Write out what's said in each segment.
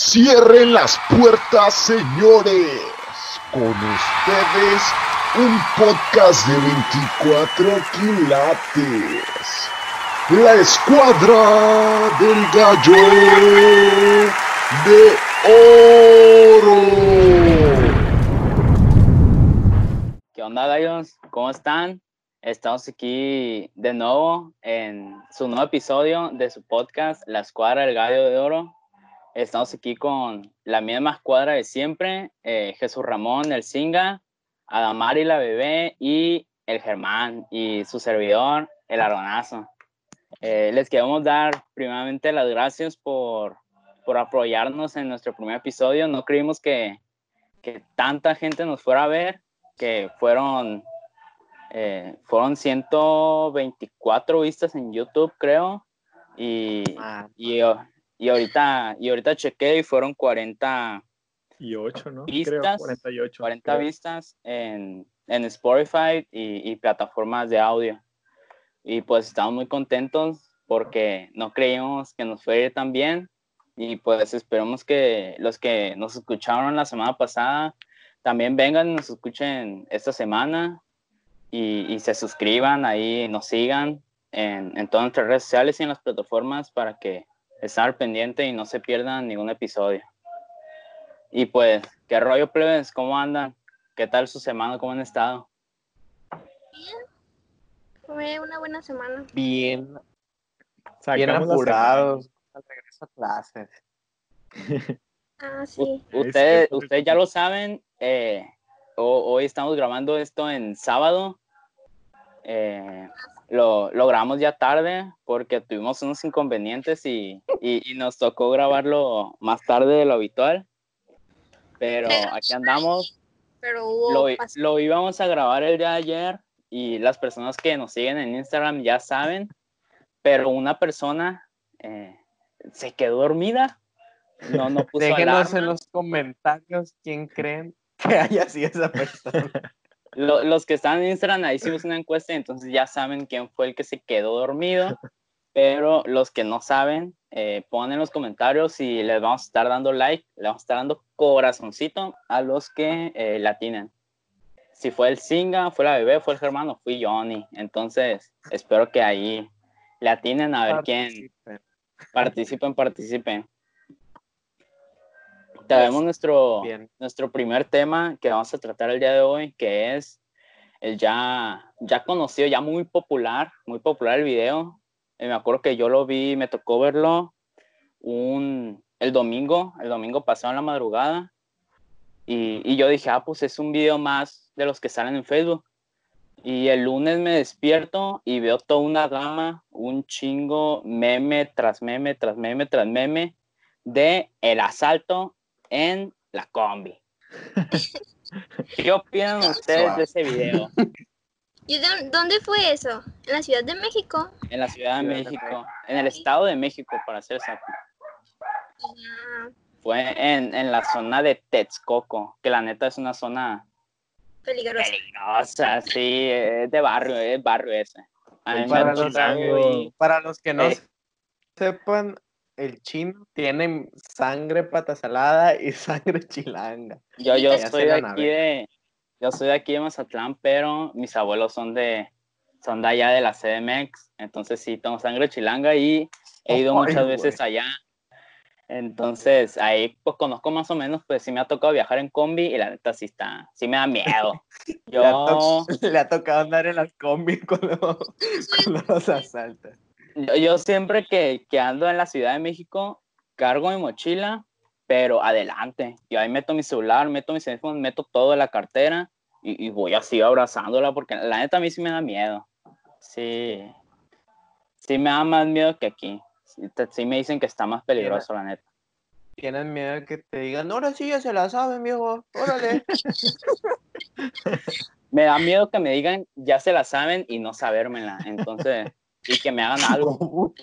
Cierren las puertas, señores. Con ustedes, un podcast de 24 quilates. La escuadra del gallo de oro. ¿Qué onda, gallos? ¿Cómo están? Estamos aquí de nuevo en su nuevo episodio de su podcast, La Escuadra del Gallo de Oro. Estamos aquí con la misma escuadra de siempre, eh, Jesús Ramón, el Singa, Adamari, la bebé, y el Germán, y su servidor, el Aronazo. Eh, les queremos dar primeramente las gracias por, por apoyarnos en nuestro primer episodio. No creímos que, que tanta gente nos fuera a ver, que fueron eh, fueron 124 vistas en YouTube, creo. Y, y, y, ahorita, y ahorita chequé y fueron 40 y 8, ¿no? vistas, 48, 40 vistas en, en Spotify y, y, plataformas de audio. Y pues estamos muy contentos porque no creíamos que nos fuera tan bien. Y pues esperamos que los que nos escucharon la semana pasada también vengan y nos escuchen esta semana y, se suscriban ahí, nos sigan en, en, todas nuestras redes sociales y en las plataformas para que estén al pendiente y no se pierdan ningún episodio. Y pues, ¿qué rollo, plebes? ¿Cómo andan? ¿Qué tal su semana? ¿Cómo han estado? Bien. Fue una buena semana. Bien. Bien apurados. Al regreso a clases. ah, sí. Ustedes usted ya lo saben, eh, hoy estamos grabando esto en sábado. Eh, lo, lo, grabamos ya tarde porque tuvimos unos inconvenientes y, y, nos tocó grabarlo más tarde de lo habitual. Pero aquí andamos. Pero lo, lo, íbamos a grabar el día de ayer y las personas que nos siguen en Instagram ya saben, pero una persona eh, se quedó dormida. No, no puso Déjenos en los comentarios quién creen que haya sido esa persona. los que están en Instagram, ahí hicimos una encuesta, entonces ya saben quién fue el que se quedó dormido. Pero los que no saben, eh, ponen en los comentarios y les vamos a estar dando like, le vamos a estar dando corazoncito a los que eh, la tienen. Si fue el Singa, fue la bebé, fue el Germano, fui Johnny. Entonces, espero que ahí le atinen a ver quién. Participen, participen tenemos nuestro, nuestro primer tema que vamos a tratar el día de hoy, que es el ya, ya conocido, ya muy popular, muy popular el video. Eh, me acuerdo que yo lo vi, me tocó verlo un, el domingo, el domingo pasado en la madrugada. Y, y yo dije, ah, pues es un video más de los que salen en Facebook. Y el lunes me despierto y veo toda una gama, un chingo, meme tras meme, tras meme, tras meme, de el asalto en la combi. ¿Qué opinan ustedes de ese video? ¿Y dónde fue eso? ¿En la Ciudad de México? En la Ciudad de México, en el Estado de México, para ser exacto. Ah. Fue en, en, la zona de Texcoco, que la neta es una zona peligrosa. Peligrosa, sí, es de barrio, es barrio ese. Para los, para los, que no eh. sepan, el chino tiene sangre pata salada y sangre chilanga. Yo, yo soy de aquí de, yo soy de aquí de Mazatlán, pero mis abuelos son de, son de allá de la CDMX, entonces sí tengo sangre chilanga y he ido muchas veces allá. Entonces, ahí pues conozco más o menos, pues sí me ha tocado viajar en combi y la neta sí está, sí me da miedo. Yo... Le, ha tocado andar en las combi cuando, cuando los asaltan yo, siempre que, que, ando en la Ciudad de México, cargo mi mochila, pero adelante. Yo ahí meto mi celular, meto mi teléfono, meto todo en la cartera y, voy así abrazándola porque la neta a mí sí me da miedo. Sí, sí me da más miedo que aquí. Sí, me dicen que está más peligroso, la neta. Tienen miedo que te digan, ahora sí ya se la saben, viejo, órale. me da miedo que me digan, ya se la saben y no sabérmela. Entonces, y que me hagan algo.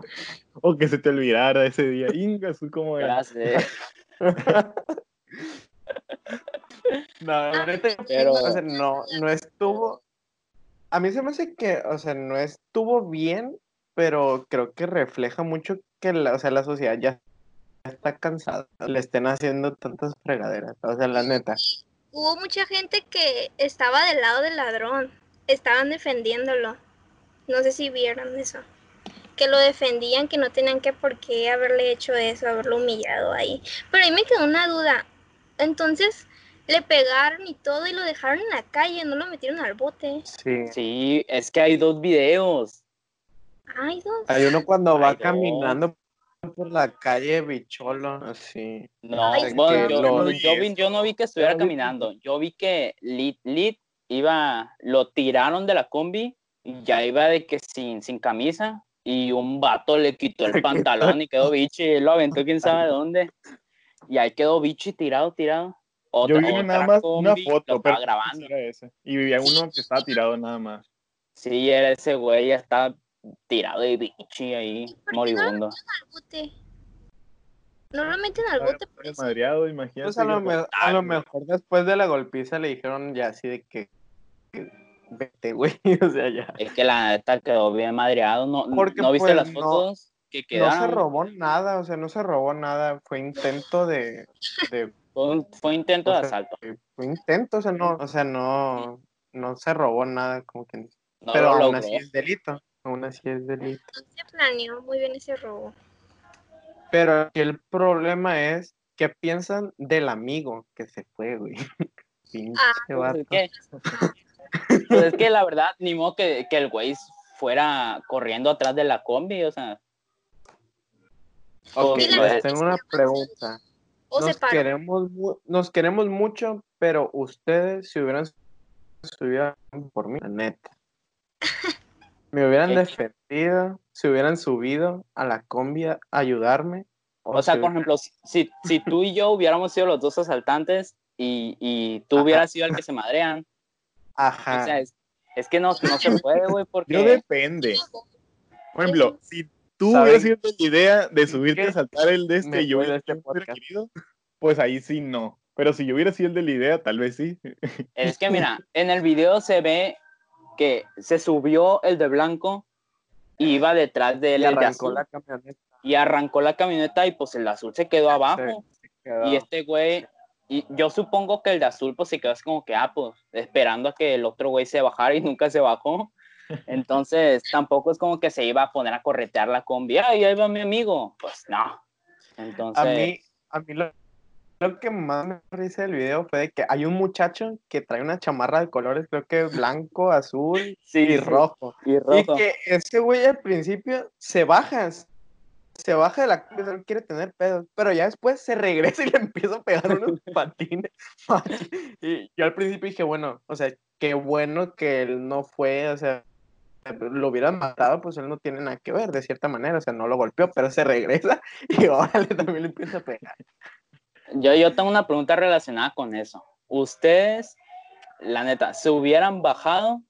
o que se te olvidara ese día. Inga, como Gracias. no, Pero... no, no estuvo. A mí se me hace que, o sea, no estuvo bien, pero creo que refleja mucho que la, o sea, la sociedad ya está cansado. Le estén haciendo tantas fregaderas. O sea, la neta. Hubo mucha gente que estaba del lado del ladrón. Estaban defendiéndolo. No sé si vieron eso. Que lo defendían, que no tenían que por qué haberle hecho eso, haberlo humillado ahí. Pero ahí me quedó una duda. Entonces, le pegaron y todo y lo dejaron en la calle, no lo metieron al bote. Sí. Sí, es que hay dos videos. Ay, dos. Hay uno cuando va caminando por la calle bicholo, así. No, Ay, bueno, que yo, lo- no- yo vi, yo no vi que estuviera vi- caminando. Yo vi que Lit, Lit iba, lo tiraron de la combi ya iba de que sin, sin camisa y un vato le quitó el pantalón y quedó bichi y lo aventó quién sabe dónde. Y ahí quedó bichi tirado, tirado. Otra, Yo vi una nada más una combi foto, estaba pero no grabando. era ese. Y vivía uno que estaba tirado nada más. Sí, era ese güey, ya está tirado de bichi ahí, ¿Por qué no moribundo. metieron al bote? No lo meten al bote eso. Madreado, imagínate. Pues a lo, que- me- a lo mejor después de la golpiza le dijeron ya así de que, que vete, güey. O sea, ya. Es que la neta quedó bien madreado. ¿No, Porque, ¿no viste pues, las no- fotos que No quedaron? se robó nada, o sea, no se robó nada. Fue intento de. de Fue, un- fue intento o de sea, asalto. Fue intento, o sea, no, o sea, no, no se robó nada, como quien dice. No Pero lo aún así es delito. Aún así es delito. Se planeó muy bien ese robo. Pero aquí el problema es qué piensan del amigo que se fue, güey. Pinche Ah, vato. Es, que, pues es que la verdad, ni modo que, que el güey fuera corriendo atrás de la combi, o sea. Ok, pues, pues, tengo una pregunta. Nos queremos, nos queremos mucho, pero ustedes si hubieran subido por mí, la neta. Me hubieran defendido, se hubieran subido a la combi a ayudarme. o sea, si por ejemplo, si, si tú y yo hubiéramos sido los dos asaltantes y, y tú Ajá. hubieras sido el que se madrean, Ajá. o sea, es, es que no, no se puede, güey, porque. Yo depende. Por ejemplo, si tú ¿Saben hubieras sido la idea de subirte qué? a saltar el de este yo de hubiera, este podcast. querido, pues ahí sí no. Pero si yo hubiera sido el de la idea, tal vez sí. Es que mira, en el video se ve que se subió el de blanco y iba detrás de él y el de arrancó azul la camioneta. y arrancó la camioneta y pues el azul se quedó abajo Se quedó. y este güey y yo supongo que el de azul pues se quedó así como que ah pues esperando a que el otro güey se bajara y nunca se bajó. Entonces tampoco es como que se iba a poner a corretear la combi ay ahí va mi amigo pues no. Entonces A mí, a mí lo, lo que más me risa del video fue de que hay un muchacho que trae una chamarra de colores, creo que blanco, azul sí, y rojo. y Y rojo. que ese güey al principio se baja, se baja de la combi, no quiere tener pedos, pero ya después se regresa y le empieza a pegar unos patines. Y yo al principio dije, bueno, o sea, qué bueno que él no fue, o sea, lo hubieran matado, pues él no tiene nada que ver, de cierta manera, o sea, no lo golpeó, pero se regresa y órale, también le empieza a pegar. Yo, yo tengo una pregunta relacionada con eso. ¿Ustedes, la neta, se hubieran bajado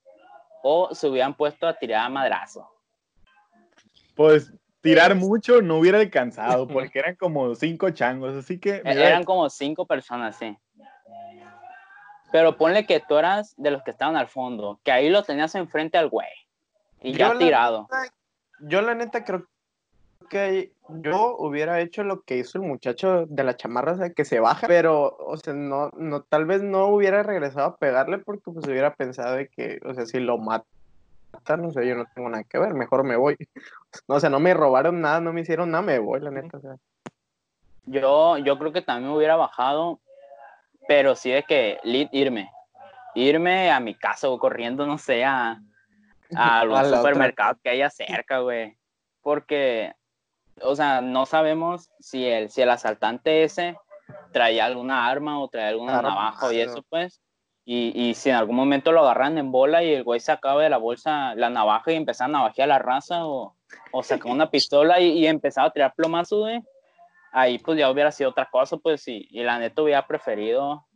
o se hubieran puesto a tirar a madrazo? Pues tirar mucho no hubiera alcanzado, porque eran como cinco changos, así que... E- mira, Eran como cinco personas, sí. Pero ponle que tú eras de los que estaban al fondo, que ahí lo tenías enfrente al güey. Y Yo ya tirado. Yo la neta creo que yo hubiera hecho lo que hizo el muchacho de la chamarra, o sea, que se baja, pero, o sea, no, no, tal vez no hubiera regresado a pegarle porque pues hubiera pensado de que, o sea, si lo matan, o sea, yo no tengo nada que ver, mejor me voy. No, o sea, no me robaron nada, no me hicieron nada, me voy, la neta, o sea. Yo, yo creo que también me hubiera bajado, pero sí de que irme. Irme a mi casa o corriendo, no sé, a, a algún A la otra. supermercado que haya cerca, güey. Porque, o sea, no sabemos si el, si el asaltante ese traía alguna arma o traía alguna navaja y eso, pues. Y, y si en algún momento lo agarran en bola y el güey sacaba de la bolsa la navaja y empezaba a navajear a la raza o, o sacaba una pistola y, y empezaba a tirar plomazos, güey. Ahí pues ya hubiera sido otra cosa, pues, y, y la neta hubiera preferido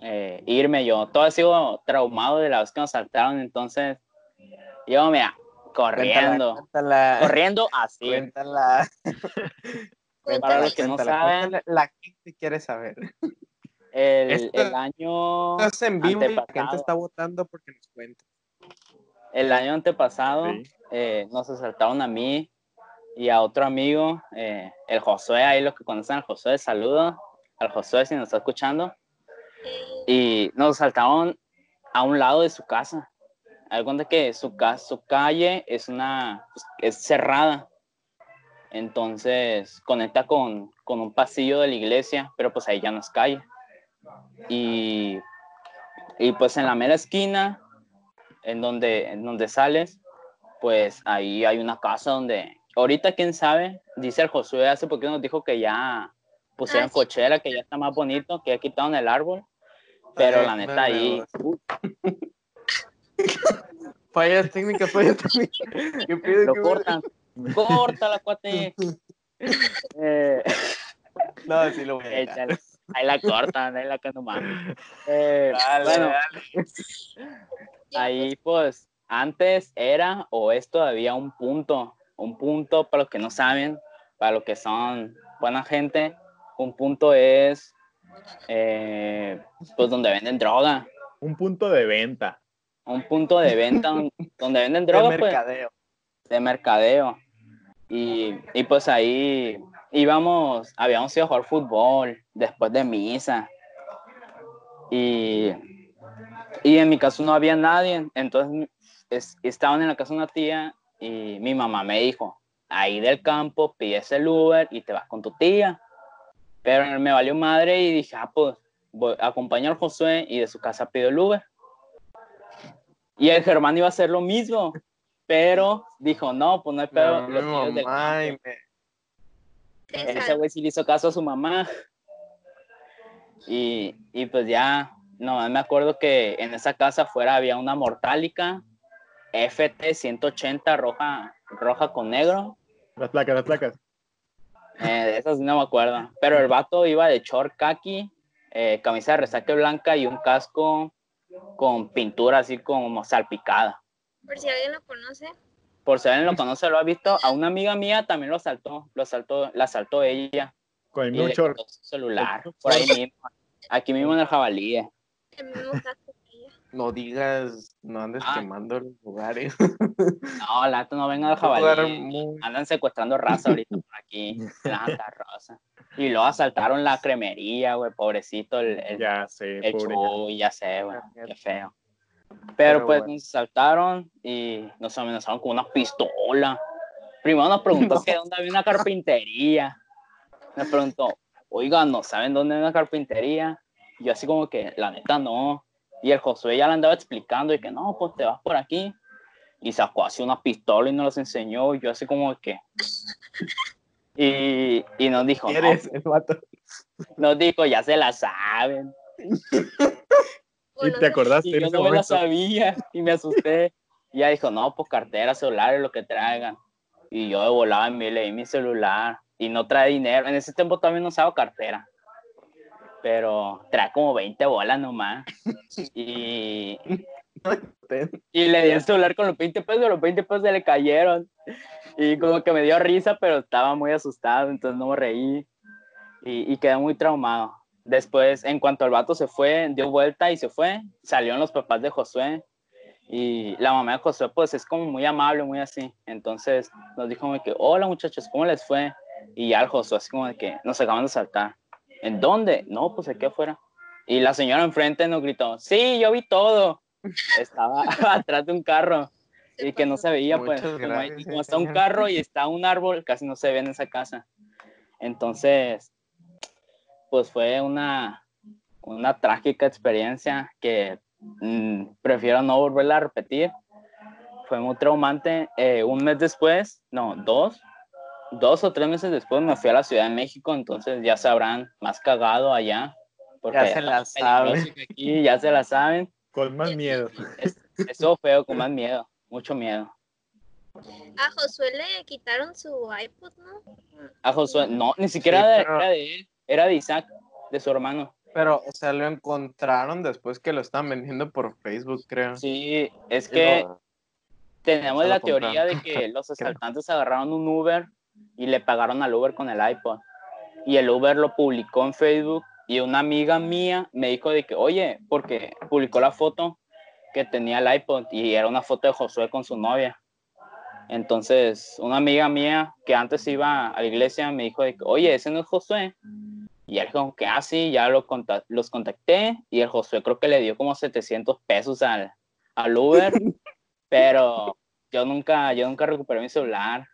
eh, irme yo. Todo ha sido traumado de la vez que nos saltaron, entonces yo, mira, corriendo, Cuéntala, corriendo así. cuéntala. Para los que no cuéntala, saben, cuéntala, la gente quiere saber. El, Esto- el año Estás en vivo y la gente antepasado. está votando porque nos cuenta. el año antepasado Sí. eh, nos asaltaron a mí y a otro amigo, eh, el Josué, ahí los que conocen al Josué, saludo al Josué si nos está escuchando. Y nos saltaron a un lado de su casa. Haz cuenta que su, ca- su calle es una pues, es cerrada. Entonces conecta con, con un pasillo de la iglesia, pero pues ahí ya no es calle. Y, y pues en la mera esquina, en donde, en donde sales, pues ahí hay una casa donde, ahorita quién sabe, dice el Josué hace poquito nos dijo que ya pusieron Ah, sí. cochera, que ya está más bonito, que ya quitaron el árbol. Pero Ay, la neta ahí, Fallas técnicas, fallas técnicas. ¿Qué pido? lo ¿Qué- cortan. Corta la cuate. Eh, No, sí lo voy a. Ahí la cortan, ahí la que no mames. Eh, Dale, bueno, dale. ahí pues antes era o es todavía un punto, un punto para los que no saben, para los que son buena gente, un punto es eh, pues donde venden droga, Un punto de venta. un punto de venta don- donde venden De droga pues, mercadeo. de mercadeo. Y, y pues ahí íbamos, habíamos ido a jugar fútbol después de misa. Y, y en mi caso no había nadie. Entonces es- estaban en la casa de una tía y mi mamá me dijo, ahí del campo pides el Uber y te vas con tu tía. Pero me valió madre y dije, ah, pues voy, acompaño al Josué y de su casa pido el Uber. Y el Germán iba a hacer lo mismo, pero dijo, no, pues no hay pedo. No, los tíos del campo". me- Ese güey sí le hizo caso a su mamá. Y, y pues ya, no, me acuerdo que en esa casa afuera había una mortálica FT 180 roja, roja con negro. Las placas, las placas. Eh, de esas no me acuerdo. Pero el vato iba de short kaki, eh, camisa de resaque blanca y un casco con pintura así como salpicada. Por si alguien lo conoce. Por si alguien lo conoce, lo ha visto. A una amiga mía también lo asaltó, lo asaltó, la asaltó ella. Con el quitó su celular, por ahí mismo. Aquí mismo en el jabalí. No digas, no andes Ah. quemando los lugares. No, la neta no venga al jabalí. muy- Andan secuestrando raza ahorita por aquí. Planta, rosa. Y luego asaltaron la cremería, güey, pobrecito el, el, Ya sé, el pobre. Chuy, ya sé, güey, qué feo. Pero, Pero pues bueno. nos asaltaron y nos amenazaron con una pistola. Primero nos preguntó No. que dónde había una carpintería. Nos preguntó, oigan, ¿no saben dónde hay una carpintería? Y yo así como que, la neta, no. Y el Josué ya le andaba explicando y que no, pues te vas por aquí. Y sacó así una pistola y nos los enseñó. Y yo así como que... Y, y nos dijo, no, ¿Quieres el vato? nos dijo, ya se la saben. Y te acordaste Y en yo ese no me la sabía y me asusté. Y ella dijo, no, pues cartera, celulares, lo que traigan. Y yo de volada me leí mi celular y no trae dinero. En ese tiempo también no usaba cartera. Pero trae como 20 bolas nomás. Y, y le di el celular con los 20 pesos, los 20 pesos se le cayeron. Y como que me dio risa, pero estaba muy asustado, entonces no me reí. Y, y quedé muy traumado. Después, en cuanto el vato se fue, dio vuelta y se fue, salieron los papás de Josué. Y la mamá de Josué, pues es como muy amable, muy así. Entonces nos dijo como que, hola muchachos, ¿cómo les fue? Y ya el Josué, así como de que nos acaban de saltar. ¿En dónde? No, pues aquí afuera. Y la señora enfrente nos gritó, sí, yo vi todo. Estaba atrás de un carro y que no se veía, pues, Muchas como, gracias, como está un carro y está un árbol, casi no se ve en esa casa. Entonces, pues fue una, una trágica experiencia que mm, prefiero no volverla a repetir. Fue muy traumante. Eh, un mes después, no, dos, dos o tres meses después me fui a la Ciudad de México, entonces ya sabrán más cagado allá. Porque Ya se la saben. Aquí ya se la saben. Con más miedo. Es- Estuvo feo, con más miedo, mucho miedo. A Josué le quitaron su iPod, ¿no? A Josué, no, ni siquiera Sí, de- pero- era de él, era de Isaac, de su hermano. Pero, o sea, lo encontraron después que lo estaban vendiendo por Facebook, creo. Sí, es que lo- tenemos la teoría de que los asaltantes agarraron un Uber y le pagaron al Uber con el iPod. Y el Uber lo publicó en Facebook y una amiga mía me dijo de que, oye, porque publicó la foto que tenía el iPod y era una foto de Josué con su novia. Entonces, una amiga mía que antes iba a la iglesia me dijo, de que, oye, ese no es Josué. Y él dijo que así, ya lo conta- los contacté y el Josué creo que le dio como 700 pesos al, al Uber, pero yo nunca, yo nunca recuperé mi celular.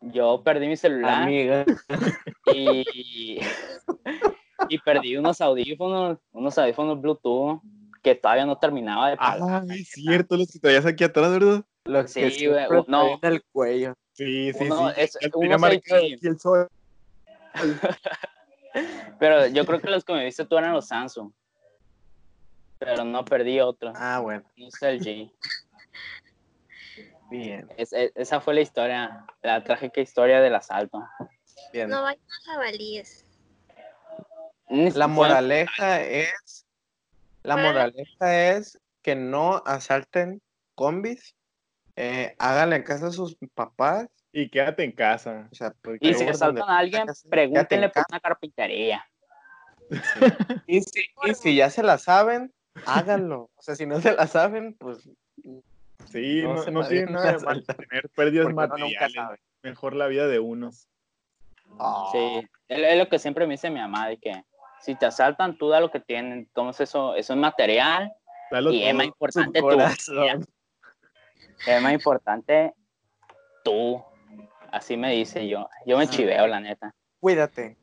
Yo perdí mi celular Amiga. y, y perdí unos audífonos, unos audífonos Bluetooth que todavía no terminaba de pagar. Ah, es cierto, los que traías aquí atrás, ¿verdad? Lo que Sí, güey, siempre no. el cuello. Sí, sí, Uno- sí. es- uno aquí el sol. Pero yo creo que los que me viste tú eran los Samsung. Pero no perdí otro. Ah, bueno. No es el G. Bien, Es- es- esa fue la historia, la trágica historia del asalto. bien. No vayan a jabalíes. La moraleja es. La moraleja es que no asalten combis. Eh, háganle caso a sus papás. Y quédate en casa. O sea, porque Y si asaltan a alguien, pregúntenle en por una carpintería. Y si, y si ya se la saben, háganlo. O sea, si no se la saben, pues. Sí, No no, no tiene nada de tener pérdidas materiales. Mejor la vida de unos. Sí, es, lo que siempre me dice mi mamá, de que si te asaltan, tú da lo que tienen. Entonces eso, eso es material Dalo y es más importante tú. corazón. Es más importante tú. Así me dice yo. Yo me Ah. chiveo, la neta. Cuídate.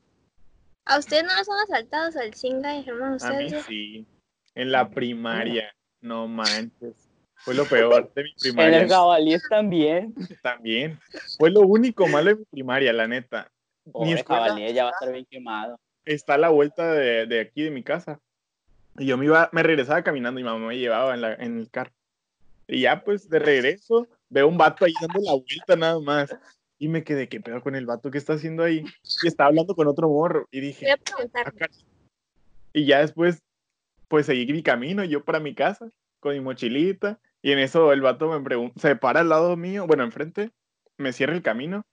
¿A ustedes no los han asaltado al Singa y hermano? A mí ¿Ustedes? sí. En la primaria. No manches. Fue lo peor de mi En primaria. el jabalíes también. También. Fue lo único malo de mi primaria, la neta. Mi escuela ya va a estar bien quemado. está a la vuelta de, de aquí de mi casa. Y yo me iba, me regresaba caminando y mi mamá me llevaba en, la, en el carro. Y ya pues de regreso veo un vato ahí dando la vuelta nada más. Y me quedé, ¿qué pedo con el vato que está haciendo ahí? Y estaba hablando con otro morro. Y dije, y ya después, pues seguí mi camino, yo para mi casa, con mi mochilita. Y en eso el vato me pregunta, se para al lado mío, bueno, enfrente, me cierra el camino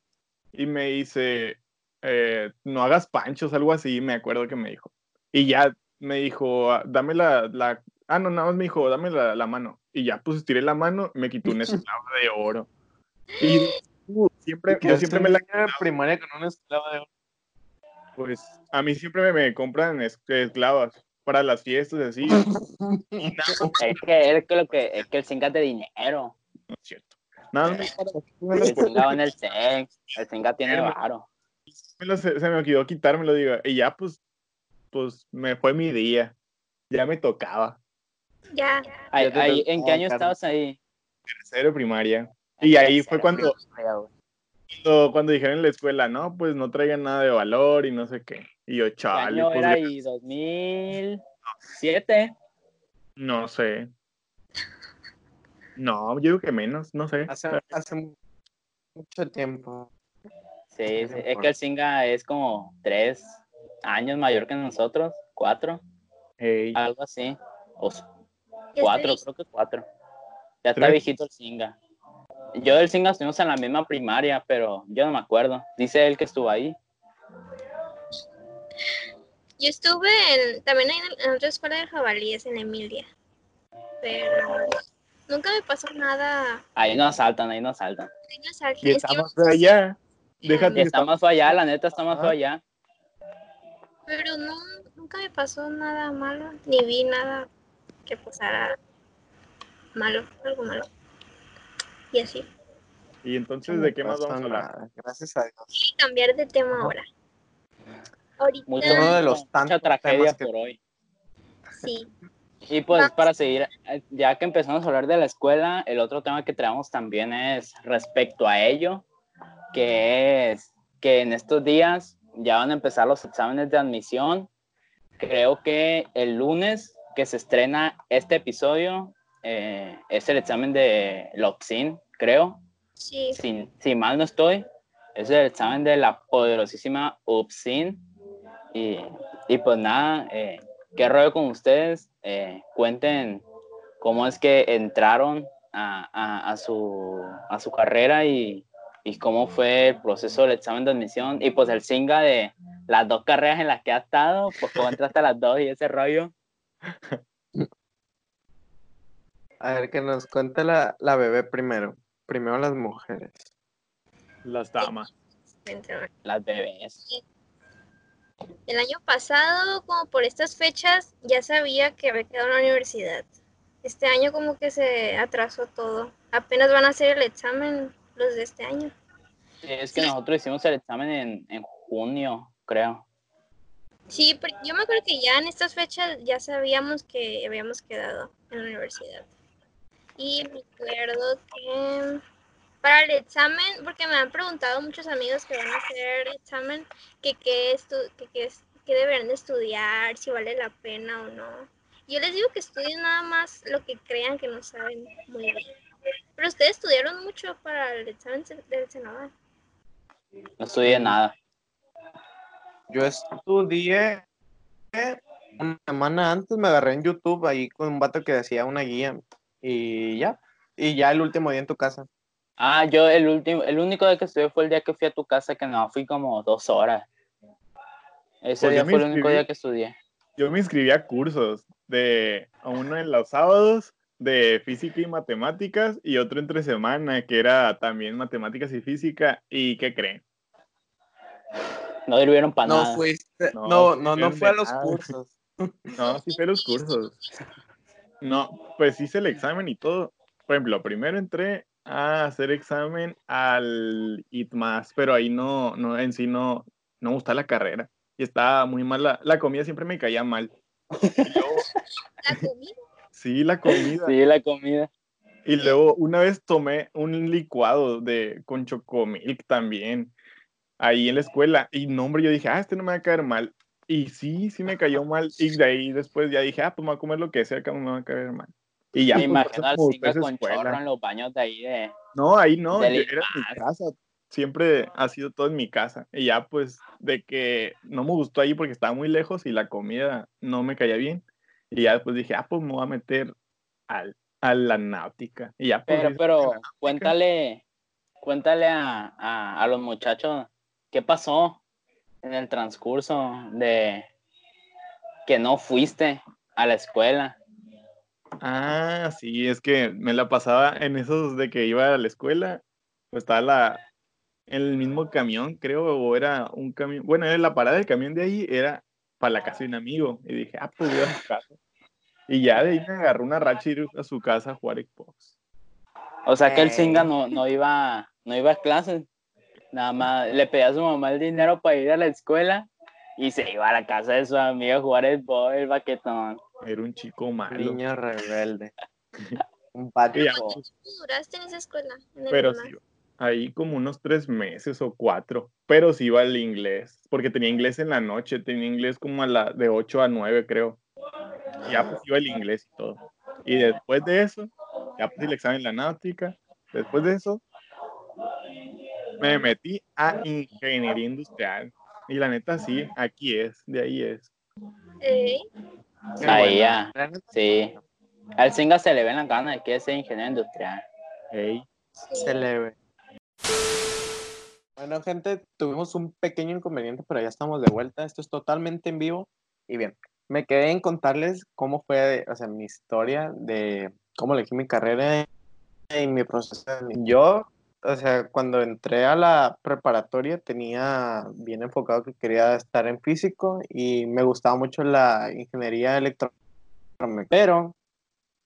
y me dice, eh, no hagas panchos, algo así, me acuerdo que me dijo. Y ya me dijo, "Ah, dame la, la, ah, no, nada más me dijo, dame la, la mano. Y ya, pues estiré la mano, me quitó una esclava de oro. Y siempre, yo siempre me la en primaria con una esclava de oro. pues a mí siempre me, me compran es- esclavas para las fiestas y así. Es que, es que, lo que, es que el es de dinero. no es cierto. Nada más para las El va en el sex. El Singa tiene varo. me lo- se, se me olvidó quitármelo, digo. Y ya, pues, pues me fue mi día. Ya me tocaba. Ya. Ay, ¿En qué año estabas ahí? Tercero primaria. Y ahí fue cuando. Cuando, cuando dijeron en la escuela, no, pues no traigan nada de valor y no sé qué. Y yo, ¿Qué chale, año pues, era ahí? ¿2007? no sé. No, yo digo que menos, no sé. Hace, hace mucho tiempo. Sí, sí, es que el Singa es como tres años mayor que nosotros, cuatro, algo así. O cuatro, estoy- creo que cuatro. Ya está viejito el Singa. Yo del Singa estuvimos en la misma primaria, pero yo no me acuerdo. Dice él que estuvo ahí. Yo estuve en, también en, en otra escuela de jabalíes en Emilia. Pero nunca me pasó nada. Ahí no asaltan, ahí no asaltan. Ahí no asaltan. y Es que- estamos allá. Déjate Y que está más fue allá, la neta está más fue Ah. allá. Pero no, nunca me pasó nada malo, ni vi nada que pasara malo, algo malo. Y así. Y entonces, ¿de qué más vamos a hablar? Gracias a Dios. Y cambiar de tema ahora. Ahorita Mucho, Uno de los mucha tantos tragedia temas que- por hoy. sí. Y pues Vamos. para seguir, eh, ya que empezamos a hablar de la escuela, el otro tema que traemos también es respecto a ello, que es que en estos días ya van a empezar los exámenes de admisión. Creo que el lunes que se estrena este episodio eh, es el examen de Loxin, creo, Sí. si, si mal no estoy, es el examen de la poderosísima UPSIN. Y, y pues nada, eh, ¿qué rollo con ustedes? Eh, cuenten cómo es que entraron a, a- a su, a su carrera y, y cómo fue el proceso del examen de admisión. Y pues el singa de las dos carreras en las que ha estado, pues cómo entraste a las dos y ese rollo. A ver, que nos cuente la, la bebé primero. Primero las mujeres. Las damas. Las bebés. El año pasado, como por estas fechas, ya sabía que había quedado en la universidad. Este año como que se atrasó todo. Apenas van a hacer el examen los de este año. Sí, es que nosotros hicimos el examen en, en junio, creo. Sí, pero yo me acuerdo que ya en estas fechas ya sabíamos que habíamos quedado en la universidad. Y me acuerdo que para el examen, porque me han preguntado muchos amigos que van a hacer el examen, que qué, estu- que, qué es- que deberían de estudiar, si vale la pena o no. Yo les digo que estudien nada más lo que crean que no saben muy bien. Pero ustedes estudiaron mucho para el examen del Senado. No estudié nada. Yo estudié una semana antes, me agarré en YouTube ahí con un vato que decía una guía y ya. Y ya el último día en tu casa. Ah, yo el último, el único día que estudié fue el día que fui a tu casa, que no, fui como dos horas. Ese Pues día fue el único día que estudié. Yo me inscribí a cursos de uno en los sábados de física y matemáticas y otro entre semana que era también matemáticas y física. ¿Y qué creen? No sirvieron para No nada. fuiste, No, no, no, no fue a los nada. cursos. No, sí fue los cursos. No, pues hice el examen y todo. Por ejemplo, primero entré a hacer examen al ITMAS, pero ahí no, no, en sí no, no me gustaba la carrera. Y estaba muy mal, la, la comida siempre me caía mal. Luego, La comida. sí, la comida. Sí, la comida. Y luego una vez tomé un licuado de con chocomilk también ahí en la escuela. Y no, hombre, yo dije, ah, este no me va a caer mal. Y sí, sí me cayó mal. Y de ahí después ya dije, ah, pues me voy a comer lo que sea, que no me va a caer mal. Y ya, Me pues, imagino al ustedes con escuela. chorro en los baños de ahí de... No, ahí no, del yo- era en mi casa. Siempre ha sido todo en mi casa. Y ya, pues, de que no me gustó ahí porque estaba muy lejos y la comida no me caía bien. Y ya después dije, ah, pues me voy a meter al, a la náutica. Y ya, pues, Pero, pero, cuéntale, cuéntale a, a, a los muchachos qué pasó en el transcurso de que no fuiste a la escuela. Ah, sí, es que me la pasaba en esos de que iba a la escuela, pues estaba la, en el mismo camión, creo, o era un camión, bueno, era la parada del camión de ahí, era para la casa de un amigo, y dije, ah, pues voy a su casa. Y ya de ahí me agarró una racha y ir a su casa a jugar Xbox. O sea que el. Singa no, no iba, no iba a clases. Nada más le pedía a su mamá el dinero para ir a la escuela y se iba a la casa de su amigo a jugar el, bo- el baquetón. Era un chico malo. Niño rebelde. Un patio. ya, ¿Cuánto tiempo duraste en esa escuela? En pero sí, ahí como unos tres meses o cuatro, pero sí iba al inglés, porque tenía inglés en la noche, tenía inglés como a la de 8 a 9 creo. Y ya pues iba el inglés y todo. Y después de eso, ya pues el examen en la náutica, después de eso, me metí a ingeniería industrial. Y la neta sí, aquí es, de ahí es. Qué Ahí ya, La sí. Al Singa se le ven las ganas de que ser ingeniero industrial. Ey, sí. Se le ve. Bueno, gente, tuvimos un pequeño inconveniente, pero ya estamos de vuelta. Esto es totalmente en vivo. Y bien, me quedé en contarles cómo fue, o sea, mi historia de cómo elegí mi carrera y mi proceso. Yo, o sea, cuando entré a la preparatoria tenía bien enfocado que quería estar en físico y me gustaba mucho la ingeniería electrónica. Pero,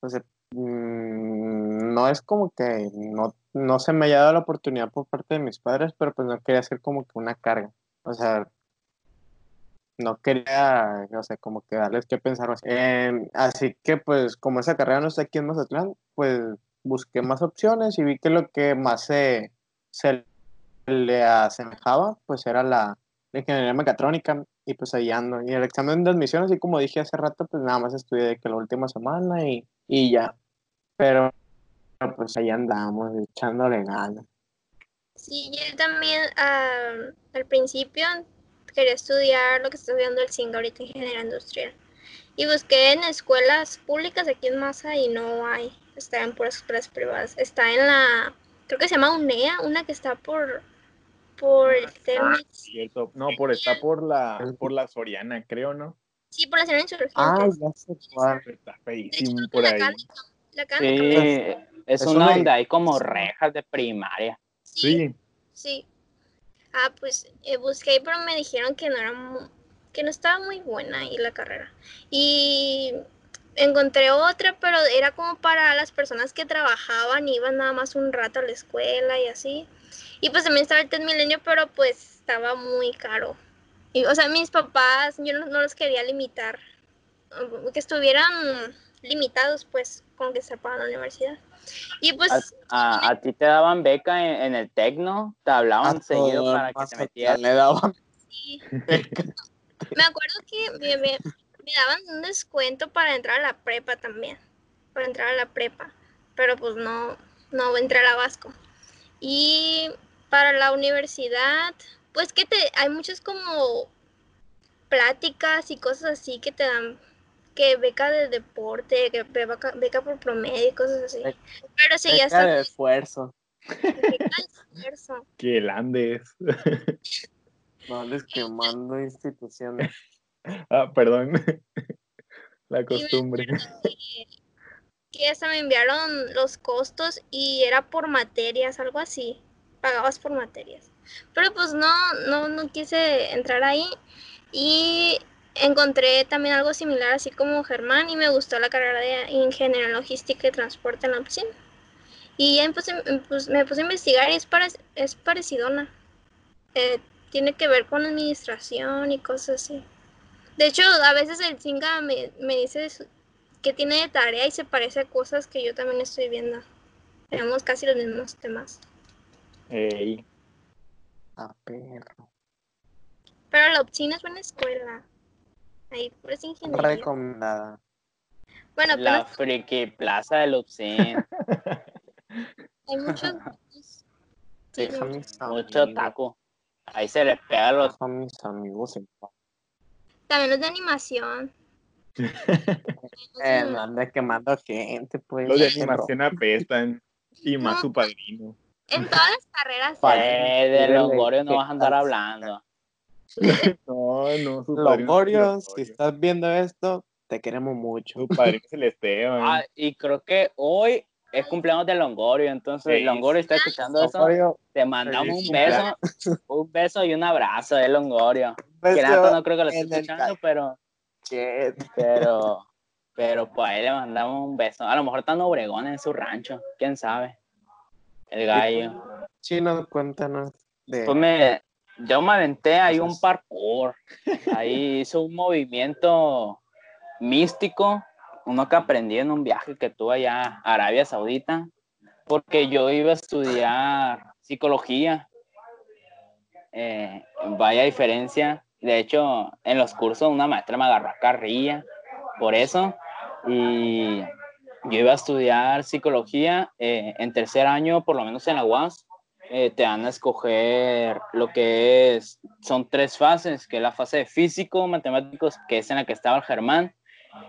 o sea, mm, no es como que no, no se me haya dado la oportunidad por parte de mis padres, pero pues no quería hacer como que una carga. O sea, no quería, o sea, como que darles que pensar. Em, así que pues como esa carrera no está aquí en Mazatlán, pues busqué más opciones y vi que lo que más se, se le asemejaba pues era la, ingeniería mecatrónica y pues ahí ando. Y el examen de admisión, así como dije hace rato, pues nada más estudié de que la última semana y, y ya. Pero pues ahí andamos echándole ganas. Sí, yo también ah, al principio quería estudiar lo que está estudiando el Singa ahorita, ingeniería industrial. Y busqué en escuelas públicas aquí en Masa y no hay. Está en puras escuelas privadas. Está en la, creo que se llama UNEA, una que está por, por el cierto. No, por está por la, por la Soriana, creo, ¿no? Sí, por la zona insurgentes. Ah, ya sé cuál. Está hecho, feísimo por la ahí. la. Sí, es, Es una donde hay como rejas de primaria. Sí, Sí. Ah, pues eh, busqué, pero me dijeron que no era que no estaba muy buena ahí la carrera. Y encontré otra, pero era como para las personas que trabajaban, iban nada más un rato a la escuela y así. Y pues también estaba el TED Milenio, pero pues estaba muy caro. Y, o sea, mis papás, yo no, no los quería limitar, um, que estuvieran limitados, pues, con que se pagan la universidad. Y pues, A, a- a ti te daban beca en, en el Tecno, te hablaban seguido para que te metieras. le daban sí. me acuerdo que me, me- me daban un descuento para entrar a la prepa también, para entrar a la prepa, pero pues no, no entré a la Vasco. Y para la universidad, pues que te, hay muchas como pláticas y cosas así que te dan, que beca de deporte, que beca, beca por promedio y cosas así. Beca- Pero sí, ya beca de está esfuerzo. beca de esfuerzo. Que Andes. No quemando instituciones. ah, perdón. La costumbre. que, que hasta me enviaron los costos y era por materias, algo así. Pagabas por materias. Pero pues no, no, no quise entrar ahí. Y encontré también algo similar, así como Germán, y me gustó la carrera de Ingeniería en Logística y Transporte en la opción. Y ya me puse, me puse- me puse a investigar y es, pare- es parecidona. Eh, tiene que ver con administración y cosas así. De hecho, a veces el Zinga me, me dice que tiene de tarea y se parece a cosas que yo también estoy viendo. Tenemos casi los mismos temas. Ey, A perro. Pero la Opsin es buena escuela. Ahí pues ingeniería. Recomendada. Bueno, pero La friki plaza del Upsin. hay muchos. Sí, a Mucho taco. Ahí se les pega los. Deja a mis amigos en paz. También los de animación. Eh, no ande quemando gente, pues. los de animación apestan. Y más No. su padrino. En todas las carreras. Eh, de Dígale Longorio no vas a andar hablando. No, no, su padrino. Longorio, es si estás viendo esto, te queremos mucho. Su padrino es el Esteban. Ah, y creo que hoy es cumpleaños de Longorio, entonces Sí. Longorio está escuchando eso. Longorio, Te mandamos un beso, un beso y un abrazo de Longorio. la beso neta no creo que lo esté el escuchando, pero, pero, pero pues ahí le mandamos un beso. A lo mejor está en Obregón en su rancho, quién sabe. El gallo. Chino, cuéntanos de Pues me, yo me aventé ahí un parkour. Ahí hizo un movimiento místico, uno que aprendí en un viaje que tuve allá a Arabia Saudita, porque yo iba a estudiar psicología. Eh, vaya diferencia. De hecho, en los cursos una maestra me agarró a carrilla por eso. Y yo iba a estudiar psicología eh, en tercer año, por lo menos en la UAS eh, te van a escoger lo que es, son tres fases, que es la fase de físico, matemáticos, que es en la que estaba el Germán,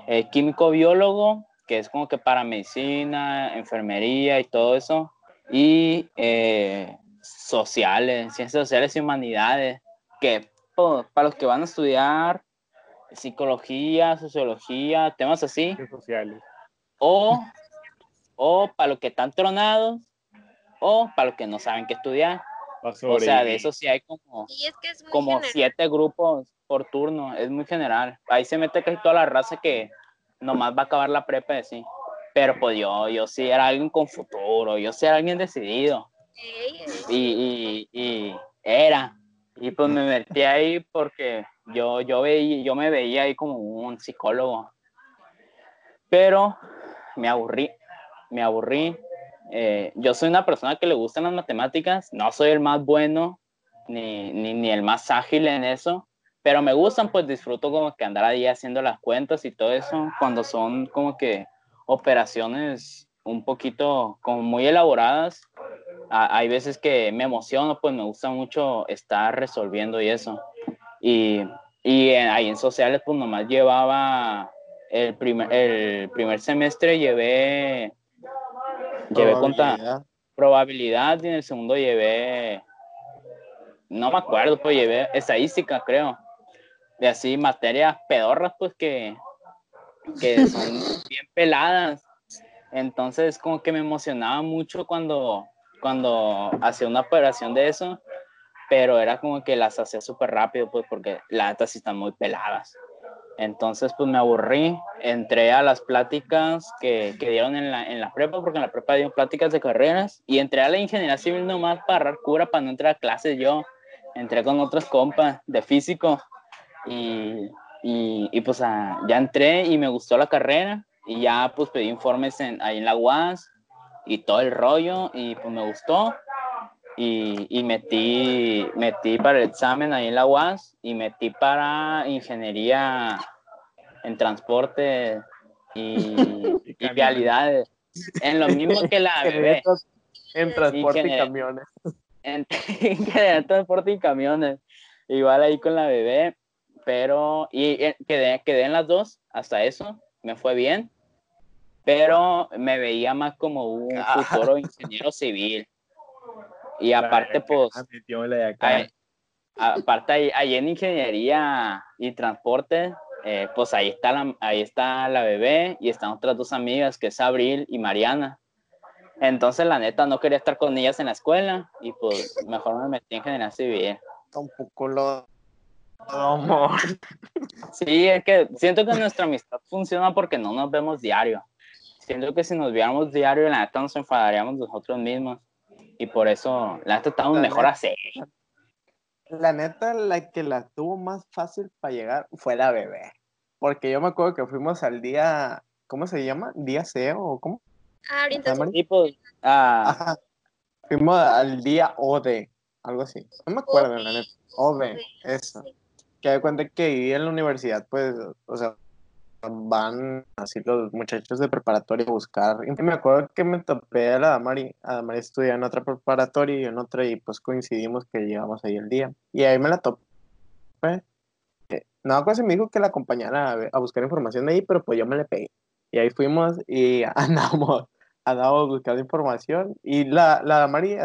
eh, químico biólogo, que es como que para medicina, enfermería y todo eso, y eh, sociales, ciencias sociales y humanidades, que po- para los que van a estudiar psicología, sociología, temas así, sociales. o, o para los que están tronados, o para los que no saben qué estudiar. O sea, de eso sí hay como, es que es como general. siete grupos por turno, es muy general. Ahí se mete casi toda la raza que nomás va a acabar la prepa de sí. Pero pues yo, yo sí era alguien con futuro, yo sí era alguien decidido. Y, y, y era. Y pues me metí ahí porque yo, yo, veía, yo me veía ahí como un psicólogo. Pero me aburrí, me aburrí. Eh, yo soy una persona que le gustan las matemáticas, no soy el más bueno ni, ni, ni el más ágil en eso, pero me gustan, pues disfruto como que andar ahí haciendo las cuentas y todo eso, cuando son como que operaciones un poquito como muy elaboradas, a- hay veces que me emociono, pues me gusta mucho estar resolviendo y eso. Y, y en- ahí en sociales, pues nomás llevaba el primer, el primer semestre, llevé, llevé conta, probabilidad. probabilidad y en el segundo llevé, no me acuerdo, pues llevé estadística, creo. De así materias pedorras, pues que, que son bien peladas. Entonces como que me emocionaba mucho cuando, cuando hacía una operación de eso, pero era como que las hacía súper rápido, pues porque las altas sí están muy peladas. Entonces, pues me aburrí, entré a las pláticas que, que dieron en la, en la prepa, porque en la prepa dieron pláticas de carreras, y entré a la ingeniería civil nomás para agarrar cura, para no entrar a clases yo. Entré con otros compas de físico, y, y, y pues ah, ya entré y me gustó la carrera, y ya pues pedí informes en, ahí en la UAS, y todo el rollo, y pues me gustó. Y, y metí, metí para el examen ahí en la UAS y metí para ingeniería en transporte y, y vialidades. En lo mismo que la bebé. En transporte y camiones. En en transporte y camiones. Igual ahí con la bebé. Pero, y eh, quedé, quedé en las dos, hasta eso, me fue bien. Pero me veía más como un Ah. futuro ingeniero civil. Y aparte, pues, Ah, aparte ahí, ahí en ingeniería y transporte, eh, pues ahí está, la, ahí está la bebé y están otras dos amigas que es Abril y Mariana. Entonces la neta no quería estar con ellas en la escuela y pues mejor me metí en ingeniería civil. Tampoco lo. Amor. Sí, es que siento que nuestra amistad funciona porque no nos vemos diario. Siento que si nos viéramos diario, la neta nos enfadaríamos nosotros mismos. Y por eso, la neta estamos La mejor neta. así. La neta, la que la tuvo más fácil para llegar fue la bebé. Porque yo me acuerdo que fuimos al día. ¿Cómo se llama? ¿Día CEO o cómo? Ah, orientación. Y pues, ah, Ajá. Fuimos al día OD, algo así. No me acuerdo, la neta. OD, eso. Sí. Que de cuenta que ahí en la universidad, pues, o sea, van así los muchachos de preparatoria a buscar. Y me acuerdo que me topé a la Damari. A Damari estudia en otra preparatoria y en otra, y pues coincidimos que llegamos ahí el día. Y ahí me la topé. Eh, No, pues me dijo que la acompañara a, a buscar información de ahí, pero pues yo me le pegué. Y ahí fuimos y andamos, andamos buscando información. Y la, la Damari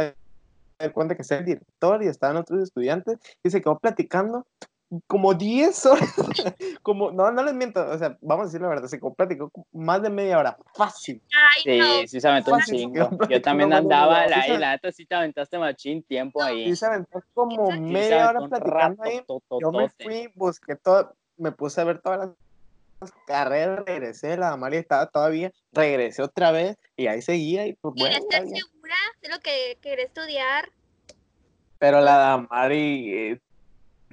cuenta que está el director y estaban otros estudiantes y se quedó platicando como 10 horas. como, no, no les miento, o sea, vamos a decir la verdad, se platicó más de media hora, fácil. Ay, Sí, no. sí se aventó un chingo. Yo también andaba, la, la neta sí te aventaste machín tiempo ahí. Y se aventó como Sí, Sí media hora aventó platicando ahí. Yo me fui, busqué todo, me puse a ver todas las carreras, regresé, la María estaba todavía, regresé otra vez y ahí seguía y pues bueno, estar segura de lo que quería estudiar. Pero la Damari eh,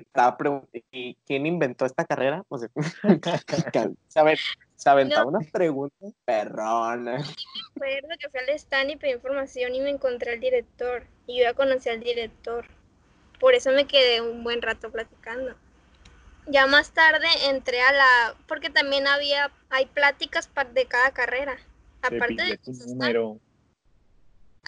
estaba preguntando, ¿y quién inventó esta carrera? O sea, se, aven- se aventaba No. unas preguntas perronas. Recuerdo que fui al stand y pedí información y me encontré al director. Y yo ya conocí al director. Por eso me quedé un buen rato platicando. Ya más tarde entré a la... Porque también había... Hay pláticas de cada carrera. Te Aparte de... tu número.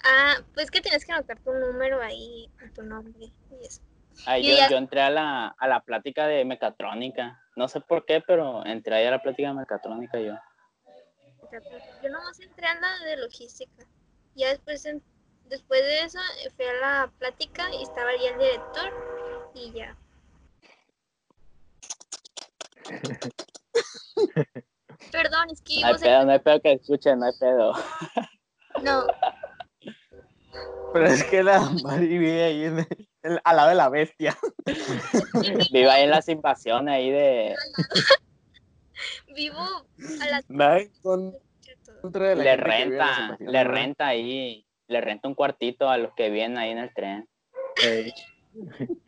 Ah, pues que tienes que anotar tu número ahí, y tu nombre y eso. Ahí Yo yo, ya- yo entré a la, a la plática de mecatrónica. No sé por qué, pero entré ahí a la plática de mecatrónica yo. Yo nomás entré a la de logística. Ya después, en- después de eso eh, fui a la plática y estaba ahí el director y ya. Perdón, es que No hay pedo, no hay pedo que escuchen, no hay pedo. No, Pero es que la Damari vive ahí en en- al lado de la bestia. Vivo ahí en las invasiones ahí de... vivo a la en contra de la Le que renta, le ¿verdad? renta ahí, le renta un cuartito a los que vienen ahí en el tren. Ey,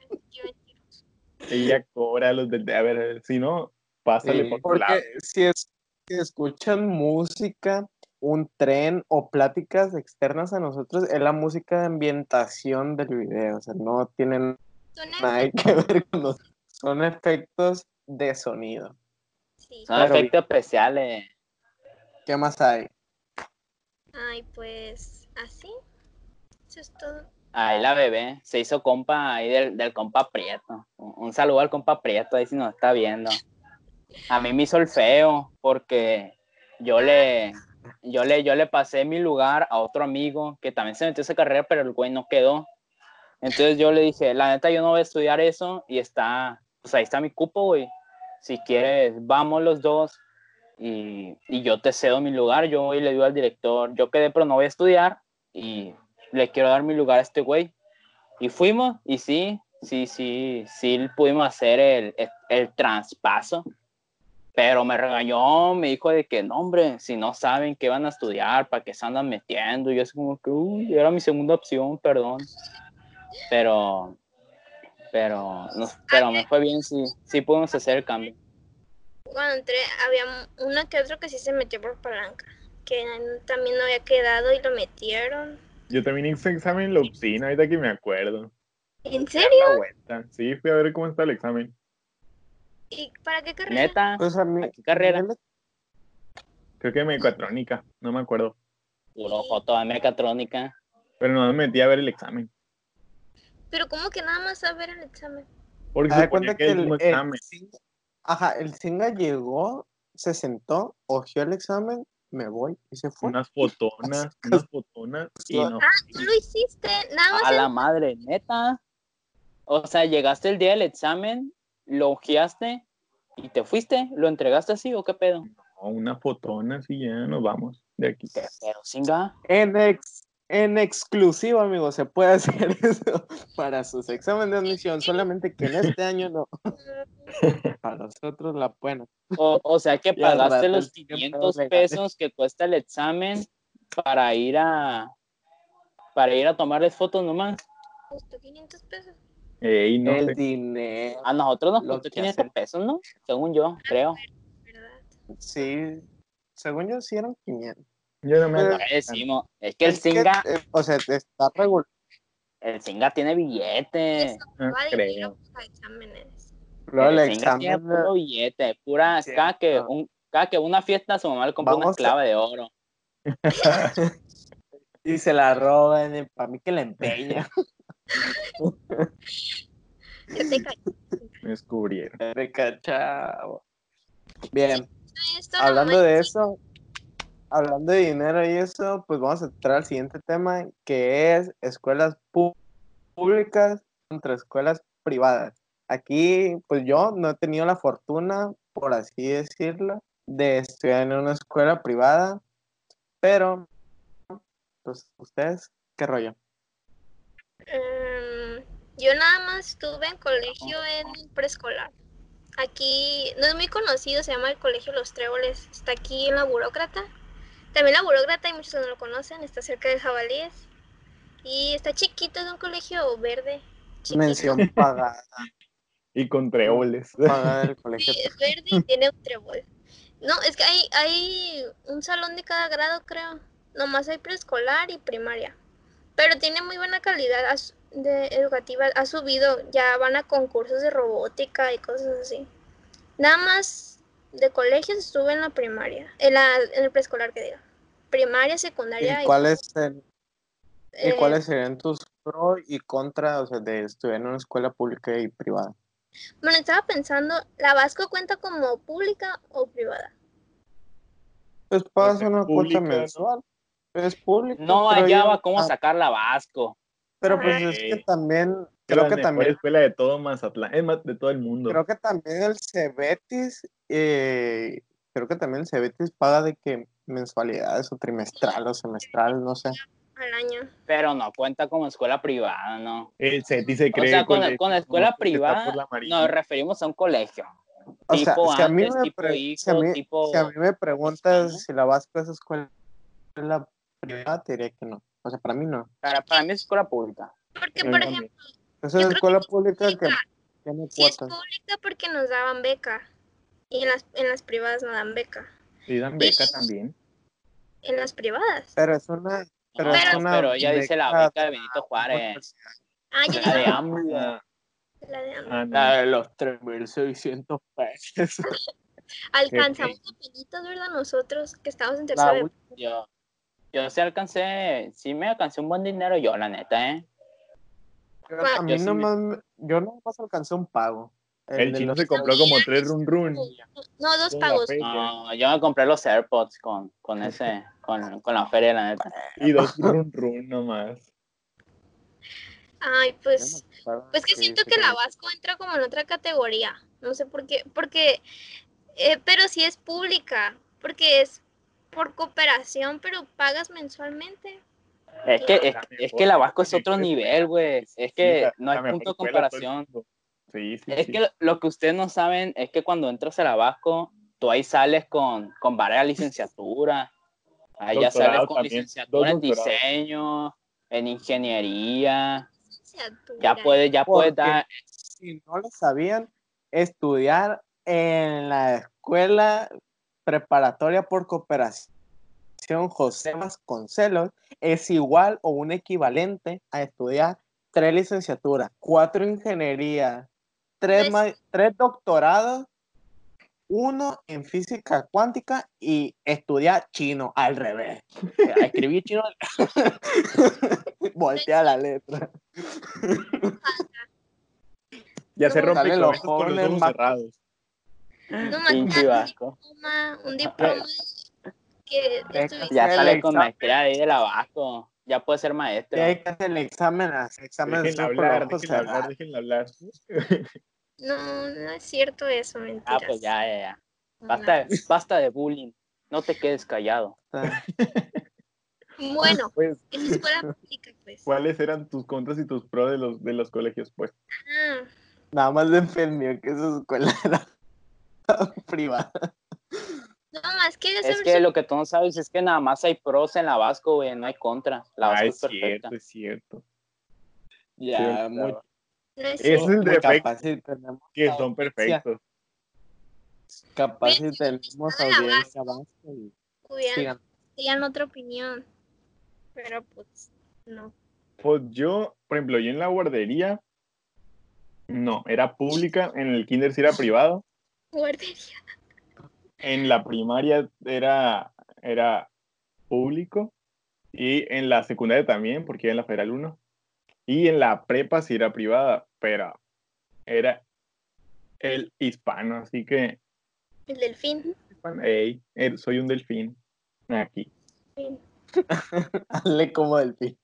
ella cobra los del. A ver, si no, pásale Sí, por porque lado. si, es, si escuchan música, un tren o pláticas externas a nosotros, es la música de ambientación del video. O sea, no tienen nada que ver con los... Son efectos de sonido. sí. Son efectos especiales. ¿Qué más hay? Ay, pues así. Eso es todo. Ahí la bebé se hizo compa ahí del, del compa Prieto. Un, un saludo al compa Prieto ahí si nos está viendo. A mí me hizo el feo porque yo le, yo le, yo le pasé mi lugar a otro amigo que también se metió esa carrera, pero el güey no quedó. Entonces yo le dije, la neta yo no voy a estudiar eso y está, pues ahí está mi cupo, güey. Si quieres, vamos los dos y, y yo te cedo mi lugar. Yo voy y le digo al director, yo quedé, pero no voy a estudiar y le quiero dar mi lugar a este güey. Y fuimos, y sí, sí, sí, sí pudimos hacer el, el, el traspaso. Pero me regañó, me dijo de que, no, hombre, si no saben qué van a estudiar, para qué se andan metiendo. Y yo es como que, uy, era mi segunda opción, perdón. Pero, pero, no, pero me fue bien, sí, sí pudimos hacer el cambio. Cuando entré, había una que otro que sí se metió por palanca, que también no había quedado y lo metieron. Yo también hice examen en la oficina, ahorita que me acuerdo. ¿En serio? Sí, fui a ver cómo está el examen. ¿Y para qué carrera? Neta, Pues a mí, ¿a qué carrera? Creo que mecatrónica, no me acuerdo. puro foto de mecatrónica. Pero no me metí a ver el examen. Pero ¿cómo que nada más a ver el examen? Porque se cuenta que que el, el mismo el examen. Singa- ajá, el Singa llegó, se sentó, cogió el examen, me voy y se fue. Unas fotonas, unas fotonas y no. Tú lo hiciste, nada más A el- la madre, neta. O sea, llegaste el día del examen, lo ojeaste y te fuiste. ¿Lo entregaste así o qué pedo? No, unas fotonas y ya nos vamos de aquí. ¿Qué pedo, singa? En, ex, en exclusiva, amigo, se puede hacer eso para sus exámenes de admisión, solamente que en este año no. Para nosotros la buena. O, o sea que pagaste los el tiempo 500 legal. pesos que cuesta el examen para ir a para ir a tomarles fotos nomás. Costó 500 pesos. Ey, no el sé. dinero. A nosotros nos Lo costó que 500 hacen. pesos, ¿no? Según yo, creo. ¿verdad? Sí, según yo sí eran 500. Yo no me Pero- acuerdo. ¿Qué decimos? Es que el Singa, eh, o sea, está regular. el Singa tiene billete. No Va a creo. Luego el El Singa tiene examen. puro billete, pura, Sí, cada que, no. un, cada que una fiesta su mamá le compra una Vamos a- clave de oro. Y se la roban, para mí que la empeña. Ya te. Me descubrieron. Me cachaba. Bien, Esto hablando de eso, hablando de dinero y eso, pues vamos a entrar al siguiente tema, que es escuelas públicas contra escuelas privadas. Aquí, pues yo no he tenido la fortuna, por así decirlo, de estudiar en una escuela privada, pero, pues, ¿ustedes qué rollo? Mm, yo nada más estuve en colegio en preescolar. Aquí no es muy conocido, se llama el Colegio Los Tréboles. Está aquí en la Burócrata. También la Burócrata, hay muchos que no lo conocen, está cerca de Jabalíes. Y está chiquito, es un colegio verde. chiquito. Mención pagada, Y con tréboles. pagada del colegio. Sí, es verde y tiene un trébol. No, es que hay, hay un salón de cada grado, creo. Nomás hay preescolar y primaria. Pero tiene muy buena calidad de educativa. Ha subido, ya van a concursos de robótica y cosas así. Nada más de colegios estuve en la primaria. En, la, en el preescolar, que diga. Primaria, secundaria. ¿Y cuáles ser- ¿Y eh, cuáles serían tus pro y contra, o sea, de estudiar en una escuela pública y privada? Bueno, estaba pensando, ¿la Vasco cuenta como pública o privada? Pues pagas es una pública, cuota ¿no? Es público. No pero yo- hallaba cómo ah, sacarla Vasco. Pero pues es que también, la creo que mejor también, escuela de todo Mazatlán. Es más, de todo el mundo. creo que también el Cebetis, eh, creo que también el Cebetis paga de que mensualidades o trimestral o semestral, no sé. Al año. Pero no cuenta como escuela privada, ¿no? El CETI se O cree. sea, con, colegio, con escuela que está privada la nos referimos a un colegio. O sea, Tipo si a mí antes, me, a a preguntas si la Vasco es escuela privada, te diría que no. O sea, para mí no. Para, para mí es escuela pública. Porque, por también. ejemplo, Esa es escuela que pública que pública. tiene sí es pública porque nos daban beca. Y en las, en las privadas no dan beca. Y dan beca también. En las privadas. Pero es una. Pero, No, es pero, ella dice la beca de Benito Juárez. Ah, ya La de. Ah, la de AMLO. ah, no. La de los 3.600 pesos. Alcanzamos papelitos, ¿verdad? Nosotros que estábamos en tercero. Yo, sí alcancé, sí me alcancé un buen dinero yo, la neta, ¿eh? A mí Yo sí me- nomás, me- yo nomás alcancé un pago. El chino se compró como tres run run. No, dos pagos. No, yo me compré los AirPods con, con ese, con, con la feria, la neta. Y dos run run nomás. Ay, pues. pago, Pues que siento que la. Vasco entra como en otra categoría. No sé por qué. Porque. eh, pero sí es pública. Porque es por cooperación, pero pagas mensualmente. Es que, es, La es que el Abasco es otro nivel, güey. Es que la- no hay la punto de comparación. Sí, sí, Es sí. que lo- lo que ustedes no saben es que cuando entras al Abasco, tú ahí sales con, con varias licenciaturas. Ahí ya sales con también, licenciatura en diseño, en ingeniería. Licenciatura. Ya puedes, ya puedes dar. Si no lo sabían, estudiar en la escuela preparatoria por cooperación José Vasconcelos es igual o un equivalente a estudiar tres licenciaturas, cuatro ingenierías, tres, ma- tres doctorados, uno en física cuántica y estudiar chino al revés. A escribir chino. Voltea la letra. Ya se rompe los cabezas con los jóvenes ojos más- cerrados. No más Pinche un Vasco. diploma, un diploma que estuviste- Ya El sales con maestría ahí del Abasco. Ya puedes ser maestro. Y hay que hacer el examen, con los hablar, ojos déjenla hablar, hablar. No, no es cierto eso, mentiras. Ah, pues ya, ya, ya. No, Basta, basta de bullying. No te quedes callado. Bueno, Pues, en escuela pública, pues. ¿cuáles eran tus contras y tus pros de los, de los colegios? Pues, Ah, Nada más defendió que su escuela era privada. no, más que Es que lo que tú no sabes es que nada más hay pros en la Vasco, güey. No hay contra. La ah, Vasco es es perfecta. cierto, es cierto. Ya, Sí, muy, es Es el defecto que son perfectos. capaz si tenemos audiencia vasca y sigan. tenían otra opinión. Pero pues, no. Pues yo, por ejemplo, yo en la guardería, no, era pública, en el kinder sí era privado, Guardería. en la primaria era, era público y en la secundaria también, porque era en la Federal 1, y en la prepa sí era privada, pero era el hispano, así que, El delfín. hey, eh, soy un delfín aquí. Sí. Hazle como delfín.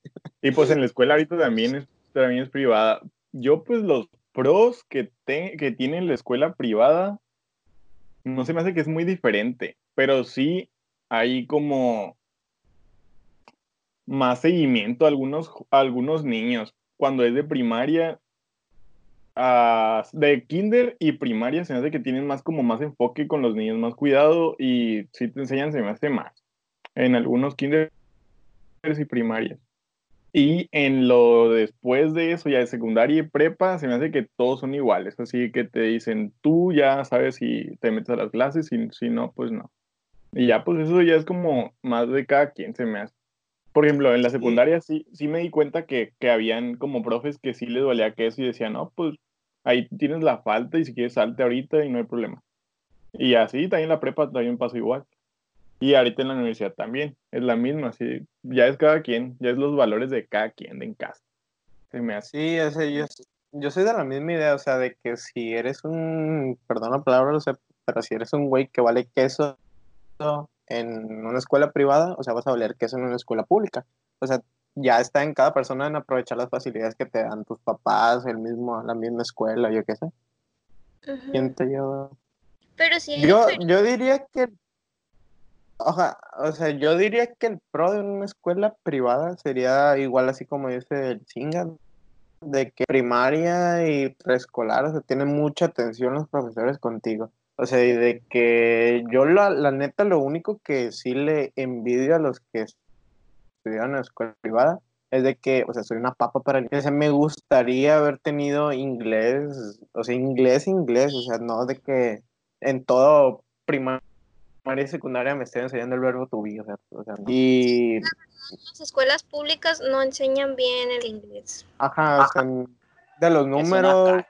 Y pues en la escuela ahorita también es, también es privada. Yo pues los pros que, te- que tiene la escuela privada, no se me hace que es muy diferente, pero sí hay como más seguimiento a algunos, algunos niños. Cuando es de primaria, ah, de kinder y primaria se me hace que tienen más como más enfoque con los niños, más cuidado y si te enseñan se me hace más. En algunos kinder y primarias. Y en lo después de eso, ya de secundaria y prepa, se me hace que todos son iguales. Así que te dicen, tú ya sabes si te metes a las clases, y si no, pues no. Y ya, pues eso ya es como más de cada quien se me hace. Por ejemplo, en la secundaria sí, sí me di cuenta que, que habían como profes que sí les dolía que eso y decían, no, pues ahí tienes la falta y si quieres salte ahorita y no hay problema. Y así también la prepa también pasó igual. Y ahorita en la universidad también, es la misma, así, ya es cada quien, ya es los valores de cada quien de en casa. Se me hace. Sí, o sea, yo, yo soy de la misma idea, o sea, de que si eres un, perdón la palabra, o sea, pero si eres un güey que vale queso en una escuela privada, o sea, vas a valer queso en una escuela pública. O sea, ya está en cada persona en aprovechar las facilidades que te dan tus papás, el mismo, la misma escuela, yo qué sé. Ujú. Siento yo. Pero sí hay Yo, diferencia. yo diría que, oja, o sea, yo diría que el pro de una escuela privada sería igual así como dice el chinga, de que primaria y preescolar, o sea, tienen mucha atención los profesores contigo. O sea, y de que yo la, la neta lo único que sí le envidio a los que estudiaron en escuela privada es de que, o sea, soy una papa para el. O sea, me gustaría haber tenido inglés, o sea, inglés, inglés, o sea, no de que en todo primaria y secundaria me estén enseñando el verbo to be, o sea, o sea, y, Las escuelas públicas no enseñan bien el inglés. ajá, o sea, de los Es una números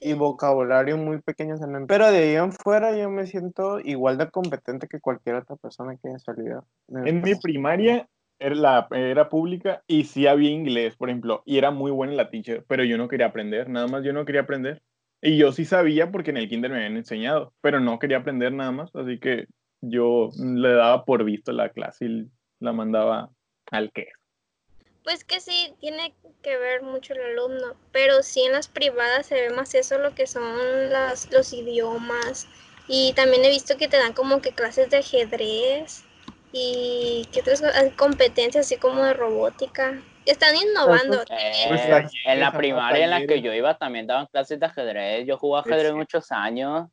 y vocabulario muy pequeños, o sea, no- pero de ahí en fuera yo me siento igual de competente que cualquier otra persona que haya salido. En mi primaria era, la, era pública y sí había inglés, por ejemplo, y era muy buena la teacher, pero yo no quería aprender, nada más yo no quería aprender. Y yo sí sabía porque en el kinder me habían enseñado, pero no quería aprender nada más, así que yo le daba por visto la clase y la mandaba al que. Pues que sí, tiene que ver mucho el alumno, pero sí en las privadas se ve más eso, lo que son las, los idiomas. Y también he visto que te dan como que clases de ajedrez y que otras cosas? competencias así como de robótica. Están innovando. Eh, Pues en la primaria en la que yo iba también daban clases de ajedrez. Yo jugué Pues ajedrez sí. muchos años,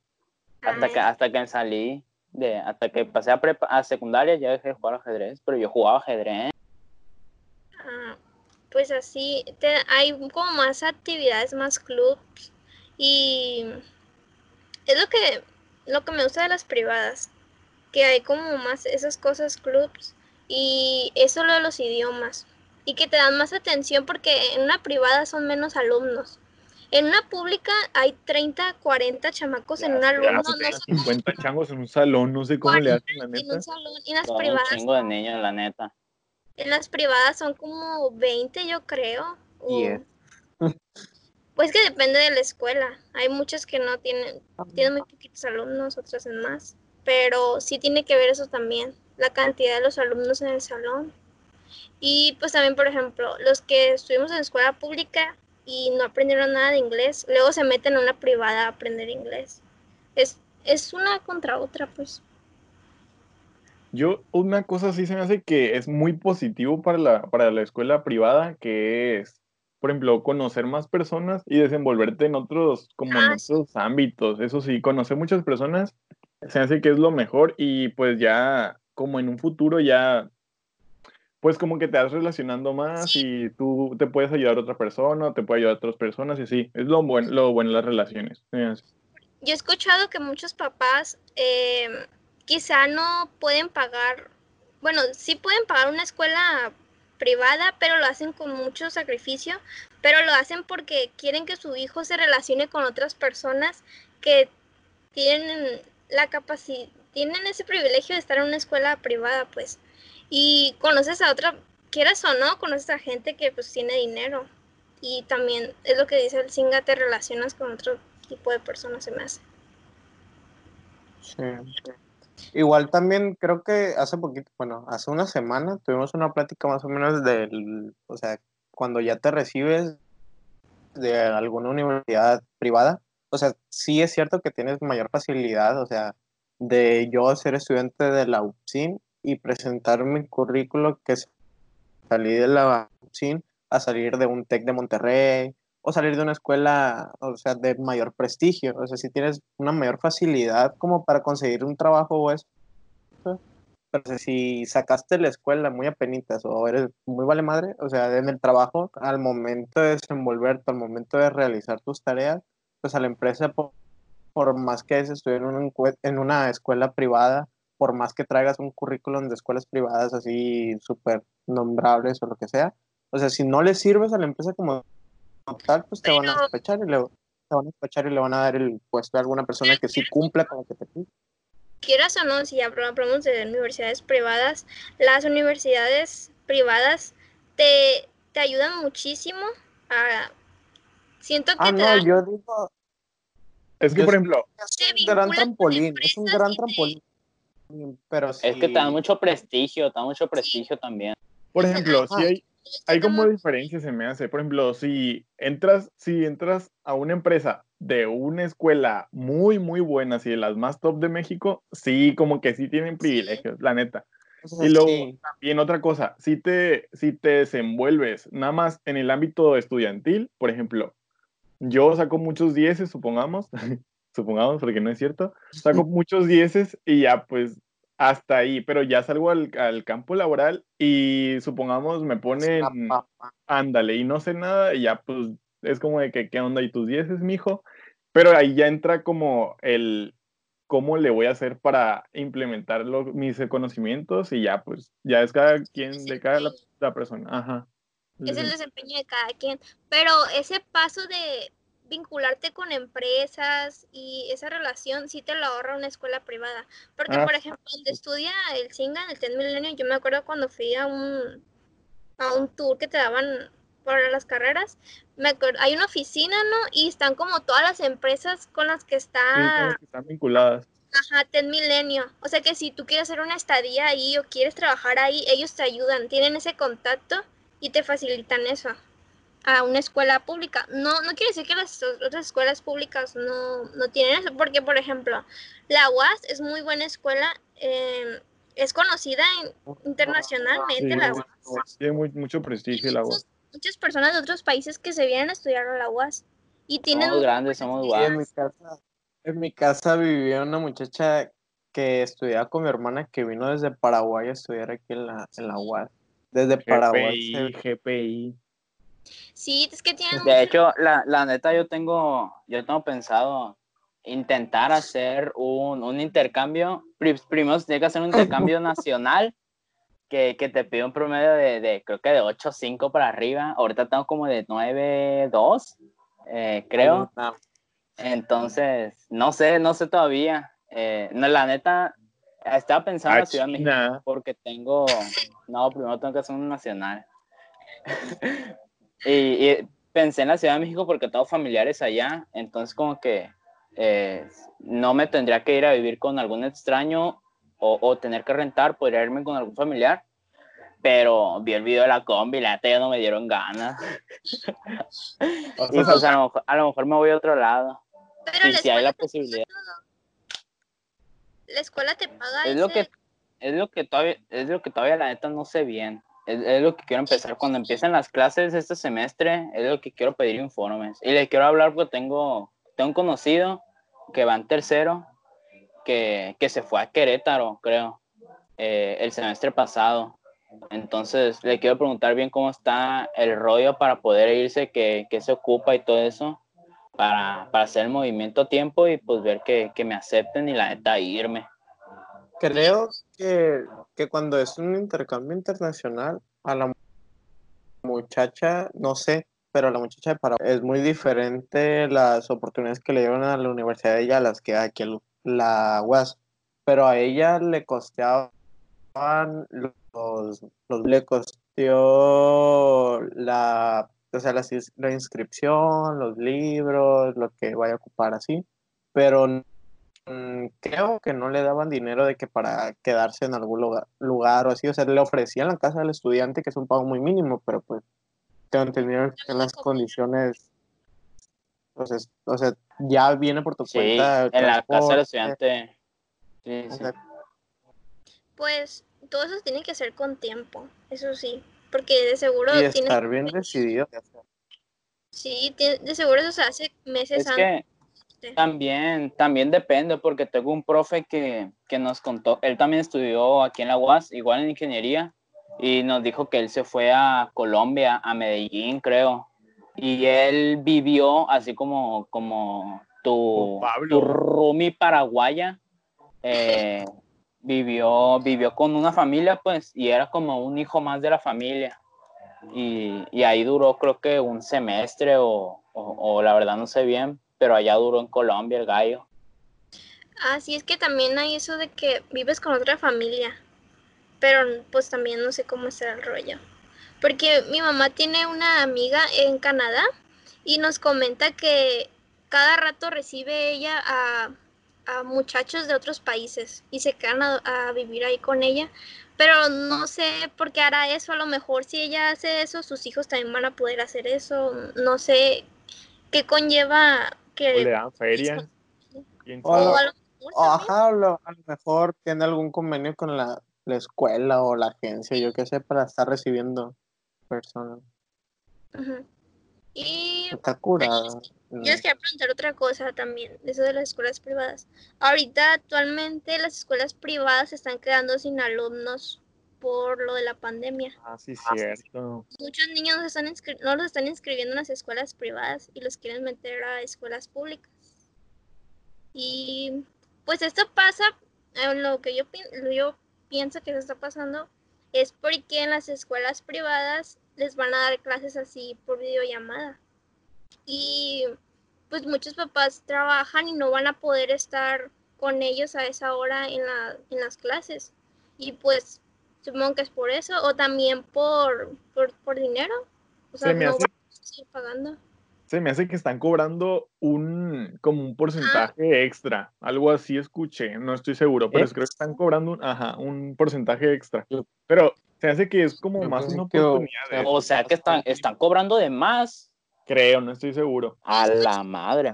hasta que, hasta que salí, de, hasta que pasé a, prepa- a secundaria ya dejé de jugar ajedrez, pero yo jugaba ajedrez. ah, pues así, te- hay como más actividades, más clubs y es lo que, lo que me gusta de las privadas, que hay como más esas cosas, clubs y eso lo de los idiomas y que te dan más atención porque en una privada son menos alumnos. En una pública hay 30, 40 chamacos en un alumno, no ya, sé 50 changos en un salón, no sé cómo le hacen, la en neta. un salón, y en las Son un privadas chingo de niños, la neta. En las privadas son como 20, yo creo. o- Diez. Pues que depende de la escuela. Hay muchas que no tienen, tienen muy poquitos alumnos, otras en más. Pero sí tiene que ver eso también, la cantidad de los alumnos en el salón. Y pues también, por ejemplo, los que estuvimos en escuela pública y no aprendieron nada de inglés, luego se meten a una privada a aprender inglés. Es, es una contra otra, pues. Yo, una cosa sí se me hace que es muy positivo para la, para la escuela privada, que es, por ejemplo, conocer más personas y desenvolverte en otros, como en Ah, otros ámbitos. Eso sí, conocer muchas personas se hace que es lo mejor y pues ya, como en un futuro ya, pues como que te vas relacionando más y tú te puedes ayudar a otra persona, te puede ayudar a otras personas y sí, es lo bueno, lo bueno las relaciones. Yo he escuchado que muchos papás eh, quizá no pueden pagar, bueno, sí pueden pagar una escuela privada, pero lo hacen con mucho sacrificio, pero lo hacen porque quieren que su hijo se relacione con otras personas que tienen la capacidad, tienen ese privilegio de estar en una escuela privada, pues, y conoces a otra, quieras o no, conoces a gente que pues tiene dinero, y también es lo que dice el Singa, te relacionas con otro tipo de personas, se me hace. Sí. Igual también creo que hace poquito, bueno, hace una semana tuvimos una plática más o menos del, o sea, cuando ya te recibes de alguna universidad privada, o sea, sí es cierto que tienes mayor facilidad, o sea, de yo ser estudiante de la UPSIN y presentar mi currículo que salí de la UPSIN a salir de un TEC de Monterrey o salir de una escuela, o sea, de mayor prestigio, o sea, si tienes una mayor facilidad como para conseguir un trabajo o eso. Pero si sacaste la escuela muy apenitas o eres muy vale madre, o sea, en el trabajo, al momento de desenvolverte, al momento de realizar tus tareas, pues a la empresa, por, por más que estudiar en, un en una escuela privada, por más que traigas un currículum de escuelas privadas así súper nombrables o lo que sea, o sea, si no le sirves a la empresa como tal, pues te van a despechar y le, te van a despechar y le van a dar el puesto a alguna persona que sí cumpla con lo que te pide. Quieras o no, si habl- hablamos de universidades privadas, las universidades privadas te, te ayudan muchísimo a... Siento que Ah, te no, dan... yo digo, Es que, Yo por ejemplo, es Te un gran trampolín, es un gran te- trampolín. Pero sí. Es que te dan mucho prestigio, te dan mucho prestigio también. por ejemplo, si hay, hay como diferencias se me hace. Por ejemplo, si entras, si entras a una empresa de una escuela muy, muy buena, así de las más top de México, sí, como que sí tienen privilegios, la neta. Y luego sí. también otra cosa, si te, si te desenvuelves nada más en el ámbito estudiantil, por ejemplo, yo saco muchos dieces, supongamos, supongamos porque no es cierto, saco muchos dieces y ya pues hasta ahí, pero ya salgo al, al campo laboral y supongamos me ponen, ándale, y no sé nada, y ya pues es como de que, ¿qué onda? ¿Y tus dieces, mijo? Pero ahí ya entra como el cómo le voy a hacer para implementar lo- mis conocimientos y ya pues, ya es cada quien, de cada la, la persona. Ajá. Es el desempeño de cada quien, pero ese paso de vincularte con empresas y esa relación sí te lo ahorra una escuela privada, porque Ah, por ejemplo, donde estudia el Singa, el TED Milenio, yo me acuerdo cuando fui a un a un tour que te daban para las carreras, me acuerdo, hay una oficina, ¿no? Y están como todas las empresas con las que está que están vinculadas. Ajá, TED Milenio. O sea que si tú quieres hacer una estadía ahí o quieres trabajar ahí, ellos te ayudan, tienen ese contacto y te facilitan eso a una escuela pública. No, no quiere decir que las otras escuelas públicas no, no tienen eso, porque por ejemplo, la UAS es muy buena escuela, eh, es conocida en- internacionalmente Sí, la UAS. Tiene muy- mucho prestigio agua. Muchos- Muchas personas de otros países que se vienen a estudiar a la UAS y tienen Somos grandes, somos guapos. en mi casa, en mi casa vivía una muchacha que estudiaba con mi hermana que vino desde Paraguay a estudiar aquí en la, en la UAS. Desde Paraguay. GPI, se- GPI. Sí, es que tienen De hecho, la, la neta, yo tengo, yo tengo pensado intentar hacer un, un intercambio. Pri- Primero se tiene que hacer un intercambio nacional que, que te pide un promedio de, de, creo que de 8.5 para arriba. Ahorita tengo como de 9.2, eh, creo. Entonces, no sé, no sé todavía. Eh, no, la neta, estaba pensando en Ah, la Ciudad de México porque tengo, no, primero tengo que hacer un nacional. y, y pensé en la Ciudad de México porque tengo familiares allá, entonces como que eh, no me tendría que ir a vivir con algún extraño o, o tener que rentar, podría irme con algún familiar. Pero vi el video de la combi, la neta ya no me dieron ganas. o Y pues a lo mejor, a lo mejor me voy a otro lado. pero Y si hay la posibilidad. La escuela te paga Es lo que es lo que todavía es lo que todavía la neta no sé bien. Es, es lo que quiero empezar cuando empiecen las clases este semestre, es lo que quiero pedir informes. Y le quiero hablar porque tengo tengo un conocido que va en tercero que, que se fue a Querétaro, creo, eh, el semestre pasado. Entonces le quiero preguntar bien cómo está el rollo para poder irse, qué, qué se ocupa y todo eso, para, para hacer el movimiento a tiempo y pues ver que, que me acepten y la neta irme. creo que, que cuando es un intercambio internacional, a la muchacha, no sé, pero a la muchacha de Paraguay es muy diferente las oportunidades que le dieron a la universidad de ella a las que aquí la UAS. Pero a ella le costeaban los, los le costeó la, o sea, la, ins- la inscripción, los libros, lo que vaya a ocupar así, pero mm, creo que no le daban dinero de que para quedarse en algún lugar, lugar o así, o sea, le ofrecían la casa del estudiante, que es un pago muy mínimo, pero pues tengo entendido que las condiciones, entonces, o sea, ya viene por tu Sí, cuenta. el en la casa del estudiante. Sí, o sí. sea, Pues todo eso tiene que ser con tiempo, eso sí, porque de seguro y tienes, estar bien decidido. sí, de seguro eso se hace meses Es que antes. también, también depende, porque tengo un profe que, que nos contó, él también estudió aquí en la UAS, igual en ingeniería, y nos dijo que él se fue a Colombia, a Medellín, creo, y él vivió así como, como tu, Pablo. tu roomie paraguaya, eh, vivió, vivió con una familia, pues, y era como un hijo más de la familia. Y, y ahí duró creo que un semestre o, o- o la verdad no sé bien, pero allá duró en Colombia el gallo. Ah, sí, es que también hay eso de que vives con otra familia, pero pues también no sé cómo será el rollo. Porque mi mamá tiene una amiga en Canadá y nos comenta que cada rato recibe ella a, a muchachos de otros países y se quedan a, a vivir ahí con ella. Pero no sé por qué hará eso. A lo mejor si ella hace eso, sus hijos también van a poder hacer eso. No sé qué conlleva O le que... dan feria. quién O a lo mejor Ajá, a lo, a lo mejor tiene algún convenio con la, la escuela o la agencia, yo qué sé, para estar recibiendo personas. Y Está curada. yo les quería preguntar otra cosa también, eso de las escuelas privadas. Ahorita actualmente las escuelas privadas se están quedando sin alumnos por lo de la pandemia. Ah, sí, cierto. Muchos niños no, están no los están inscribiendo en las escuelas privadas y los quieren meter a escuelas públicas. Y pues esto pasa, eh, lo que yo, yo pienso que se está pasando es porque en las escuelas privadas les van a dar clases así por videollamada. Y pues muchos papás trabajan y no van a poder estar con ellos a esa hora en, la, en las clases. Y pues supongo que es por eso, o también por, por, por dinero. O sea, Se me no hace- van a seguir pagando. Se me hace que están cobrando un como un porcentaje extra. Algo así escuché, no estoy seguro, pero ¿Eh? creo que están cobrando un, ajá, un porcentaje extra. Pero se hace que es como más una oportunidad, O sea que están, están cobrando de más. creo, no estoy seguro. A la madre.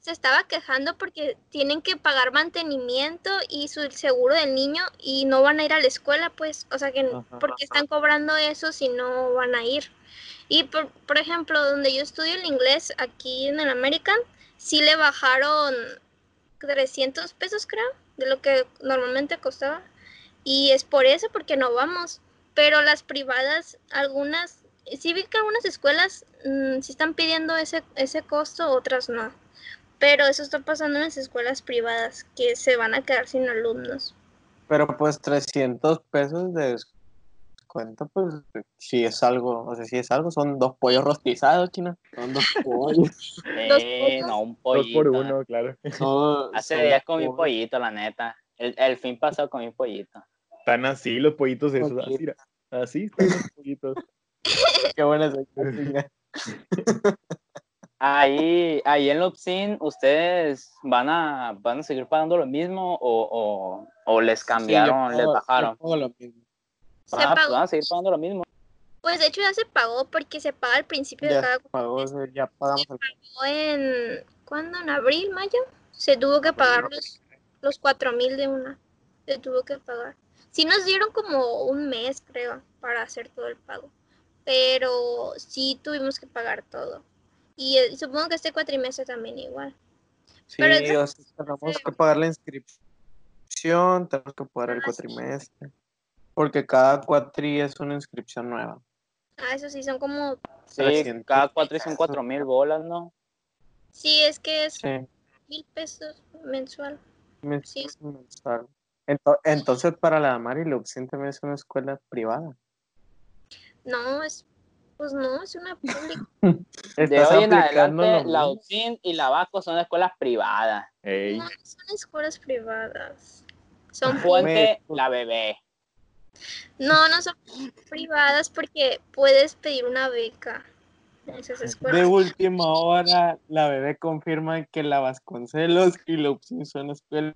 se estaba quejando porque tienen que pagar mantenimiento y su seguro del niño y no van a ir a la escuela, pues, o sea que Ajá. porque están cobrando eso si no van a ir. Y por, por ejemplo, donde yo estudio el inglés aquí en el American, sí le bajaron 300 pesos, creo, de lo que normalmente costaba. Y es por eso, porque no vamos. Pero las privadas, algunas, sí vi que algunas escuelas mm, sí están pidiendo ese, ese costo, otras no. Pero eso está pasando en las escuelas privadas, que se van a quedar sin alumnos. Pero pues 300 pesos de descuento, pues sí es algo, o sea, sí es algo, son dos pollos rostizados, china. Son dos pollos. Dos Eh, no, un Dos pollito. por uno, claro. Hace días comí pollos. pollito, la neta. El, el fin pasado comí pollito. Están así los pollitos esos, así, así están los pollitos. Qué buena sección. Ahí, ahí en Lupsin, ¿ustedes van a, van a seguir pagando lo mismo o, o, o les cambiaron, Sí, les bajaron? yo pago lo mismo. Se Ah, pues pagó. van a seguir pagando lo mismo. Pues de hecho ya se pagó porque se paga al principio de cada se pagó, ya pagamos el pagó en ¿cuándo? En abril, mayo. Se tuvo que pagar los, los cuatro mil de una. Se tuvo que pagar. Sí nos dieron como un mes, creo, para hacer todo el pago. Pero sí tuvimos que pagar todo. Y eh, supongo que este cuatrimestre también igual. Sí, Pero eso- o sea, tenemos que pagar la inscripción, tenemos que pagar el cuatrimestre. Porque cada cuatri es una inscripción nueva. Ah, eso sí, son como... Sí, 300 cada cuatro son cuatro mil bolas, ¿no? Sí, es que es Sí, mil pesos mensual. mensual. Ento- Entonces, para la Mari Luxin también es una escuela privada. No, es... Pues no, es una pública. De Estás hoy en adelante, la. UCIN y la Vasco son escuelas privadas. Ey, No, no son escuelas privadas. Son pues- la bebé. No, no son privadas porque puedes pedir una beca en esas De última hora, la bebé confirma que la Vasconcelos y Luxin son escuelas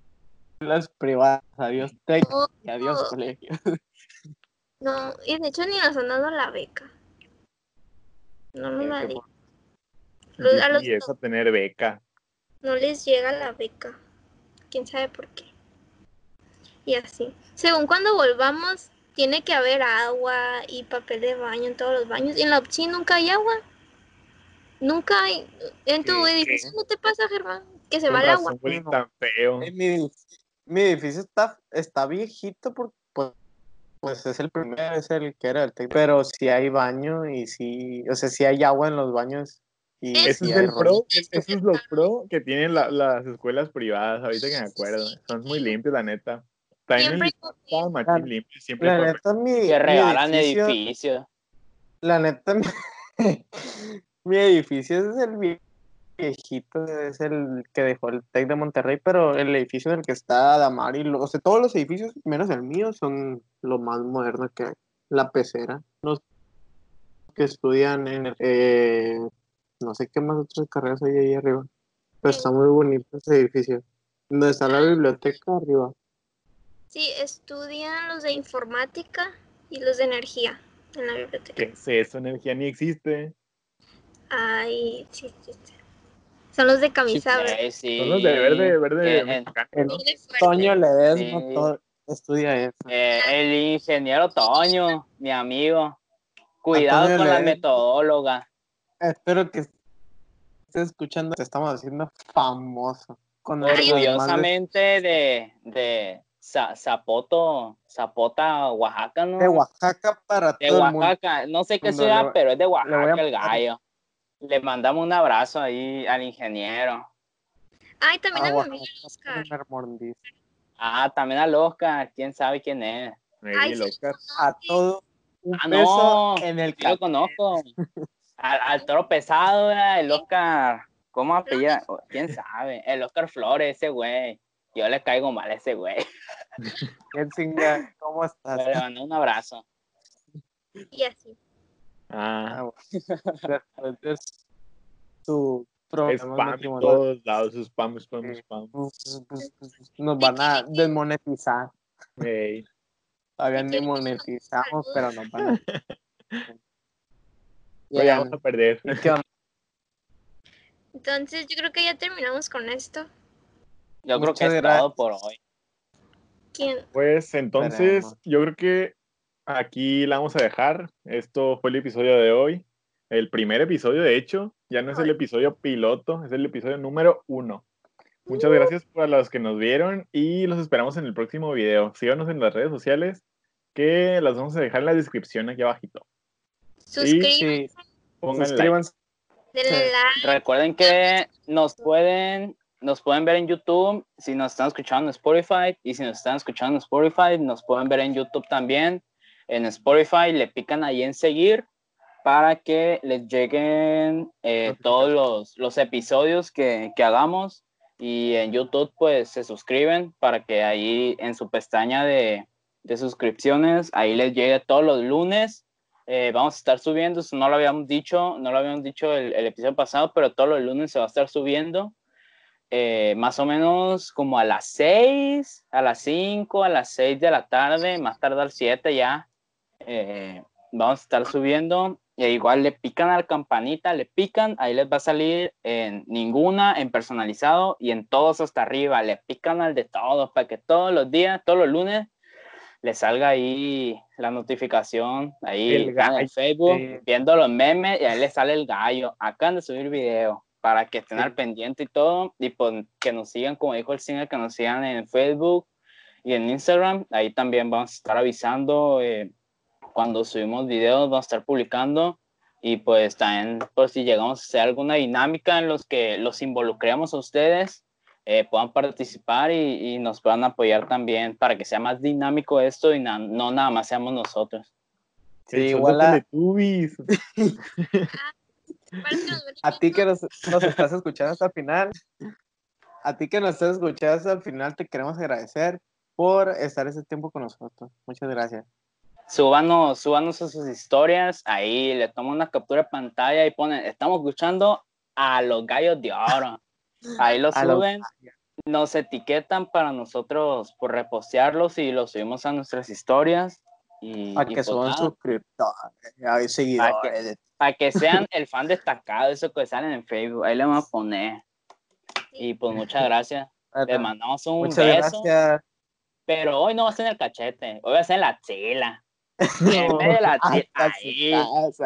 privadas. Adiós, Tec No, y adiós, no. colegio. no, y de hecho ni nos han dado la beca. No nos la a los- y eso tener beca. no les llega la beca. Quién sabe por qué. Y así. Según cuando volvamos, tiene que haber agua y papel de baño en todos los baños. Y en la opción nunca hay agua. Nunca hay. En tu edificio no te pasa, Germán, que se Con va el agua. tan feo. Eh, Mi, edificio- mi edificio está, está viejito porque pues, pues es el primero, es el que era el técnico. Pero sí hay baño y sí, o sea, sí hay agua en los baños. Y sí es el pro, eso es lo pro que tienen la- las escuelas privadas, ahorita que me acuerdo. Son muy limpios, la neta. También el Siempre machín limpio, siempre La neta, mi, Que mi regalan edificio, edificios. la neta, mi, mi edificio es el vie- viejito, es el que dejó el TEC de Monterrey, pero el edificio en el que está Damari, lo- o sea, todos los edificios, menos el mío, son lo más moderno que hay. La pecera, los que estudian en el, eh, no sé qué más otras carreras hay ahí arriba, pero está muy bonito ese edificio. Donde está la biblioteca arriba. Sí, estudian los de informática y los de energía en la biblioteca. ¿Qué es eso? Energía ni existe. Ay, sí, sí, sí. Son los de camisa verde. Eh, sí. Son los de verde, verde Eh, eh. Verde fuerte. Toño Ledesma Sí. todo- estudia eso. Eh, el ingeniero Toño, mi amigo. Cuidado con la metodóloga. Espero que estés escuchando. Te estamos haciendo famoso. Con Orgullosamente de, de Za- Zapoto, Zapota, Oaxaca, ¿no? de Oaxaca para De todo el mundo. Oaxaca, no sé qué ciudad, pero es de Oaxaca el gallo. Le mandamos un abrazo ahí al ingeniero. Ay, también Ah, a mi amigo Oscar. Ah, también al Oscar, quién sabe quién es. Ay, el. Oscar. A todo un Ah, peso no, en el Sí lo conozco. Al, al toro pesado, ¿verdad? el Oscar. ¿Cómo apellida? ¿Quién sabe? El Oscar Flores, ese güey. Yo le caigo mal a ese güey. ¿Cómo estás? Le mando un abrazo. Y así. Ah, Ah, bueno. Después de su problema spam en matrimonial, todos lados, spam, spam, spam. pues, pues, pues, nos van a desmonetizar. Ey, Todavía ¿Y ni monetizamos, pero nos van a. pues ya vamos a perder. Entonces yo creo que ya terminamos con esto. Yo creo que es gracias. todo por hoy. ¿Quién? Pues entonces, Esperemos. yo creo que aquí la vamos a dejar. Esto fue el episodio de hoy. El primer episodio, de hecho, ya no es el episodio piloto, es el episodio número uno. Muchas gracias para los que nos vieron y los esperamos en el próximo video. Síganos en las redes sociales que las vamos a dejar en la descripción aquí abajito. Suscríbanse, Sí, suscríbanse. denle like. Recuerden que nos pueden, nos pueden ver en YouTube si nos están escuchando en Spotify y si nos están escuchando en Spotify nos pueden ver en YouTube también. En Spotify le pican ahí en seguir para que les lleguen eh, todos los, los episodios que, que hagamos. Y en YouTube pues se suscriben para que ahí en su pestaña de, de suscripciones ahí les llegue todos los lunes. Eh, vamos a estar subiendo, no lo habíamos dicho, no lo habíamos dicho el, el episodio pasado, pero todos los lunes se va a estar subiendo, eh, más o menos como a las 6, a las 5, a las 6 de la tarde, más tardar 7 ya, eh, vamos a estar subiendo, e igual le pican a la campanita, le pican, ahí les va a salir en ninguna, en personalizado y en todos hasta arriba, le pican al de todos, para que todos los días, todos los lunes, le salga ahí la notificación, ahí El en el Facebook, sí. viendo los memes y ahí le sale el gallo. Acaban de subir video para que estén al pendiente y todo, y pues que nos sigan, como dijo el cine, que nos sigan en Facebook y en Instagram. Ahí también vamos a estar avisando eh, cuando subimos videos, vamos a estar publicando. Y pues también por si llegamos a hacer alguna dinámica en los que los involucremos a ustedes, eh, puedan participar y, y nos puedan apoyar también para que sea más dinámico esto y na- no nada más seamos nosotros. Sí, igual a- A ti que nos, nos estás escuchando hasta el final, a ti que nos estás escuchando hasta el final, te queremos agradecer por estar ese tiempo con nosotros. Muchas gracias. Súbanos, súbanos a sus historias, ahí le toman una captura de pantalla y ponen, estamos escuchando a los gallos de oro. Ahí lo A los suben, nos etiquetan para nosotros por repostearlos y los subimos a nuestras historias. Y, A y que pues son nada, suscriptores, seguidores. de- para que sean el fan destacado, eso que salen en Facebook, ahí le vamos a poner. Y pues muchas gracias. Les mandamos un Muchas beso, gracias. pero hoy no va a ser en el cachete, hoy va a ser en la chila. En medio de la su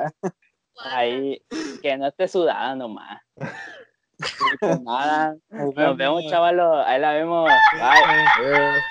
ahí, ahí, que no esté sudada nomás. Nada, nos vemos, chavalos, ahí la vemos. Bye.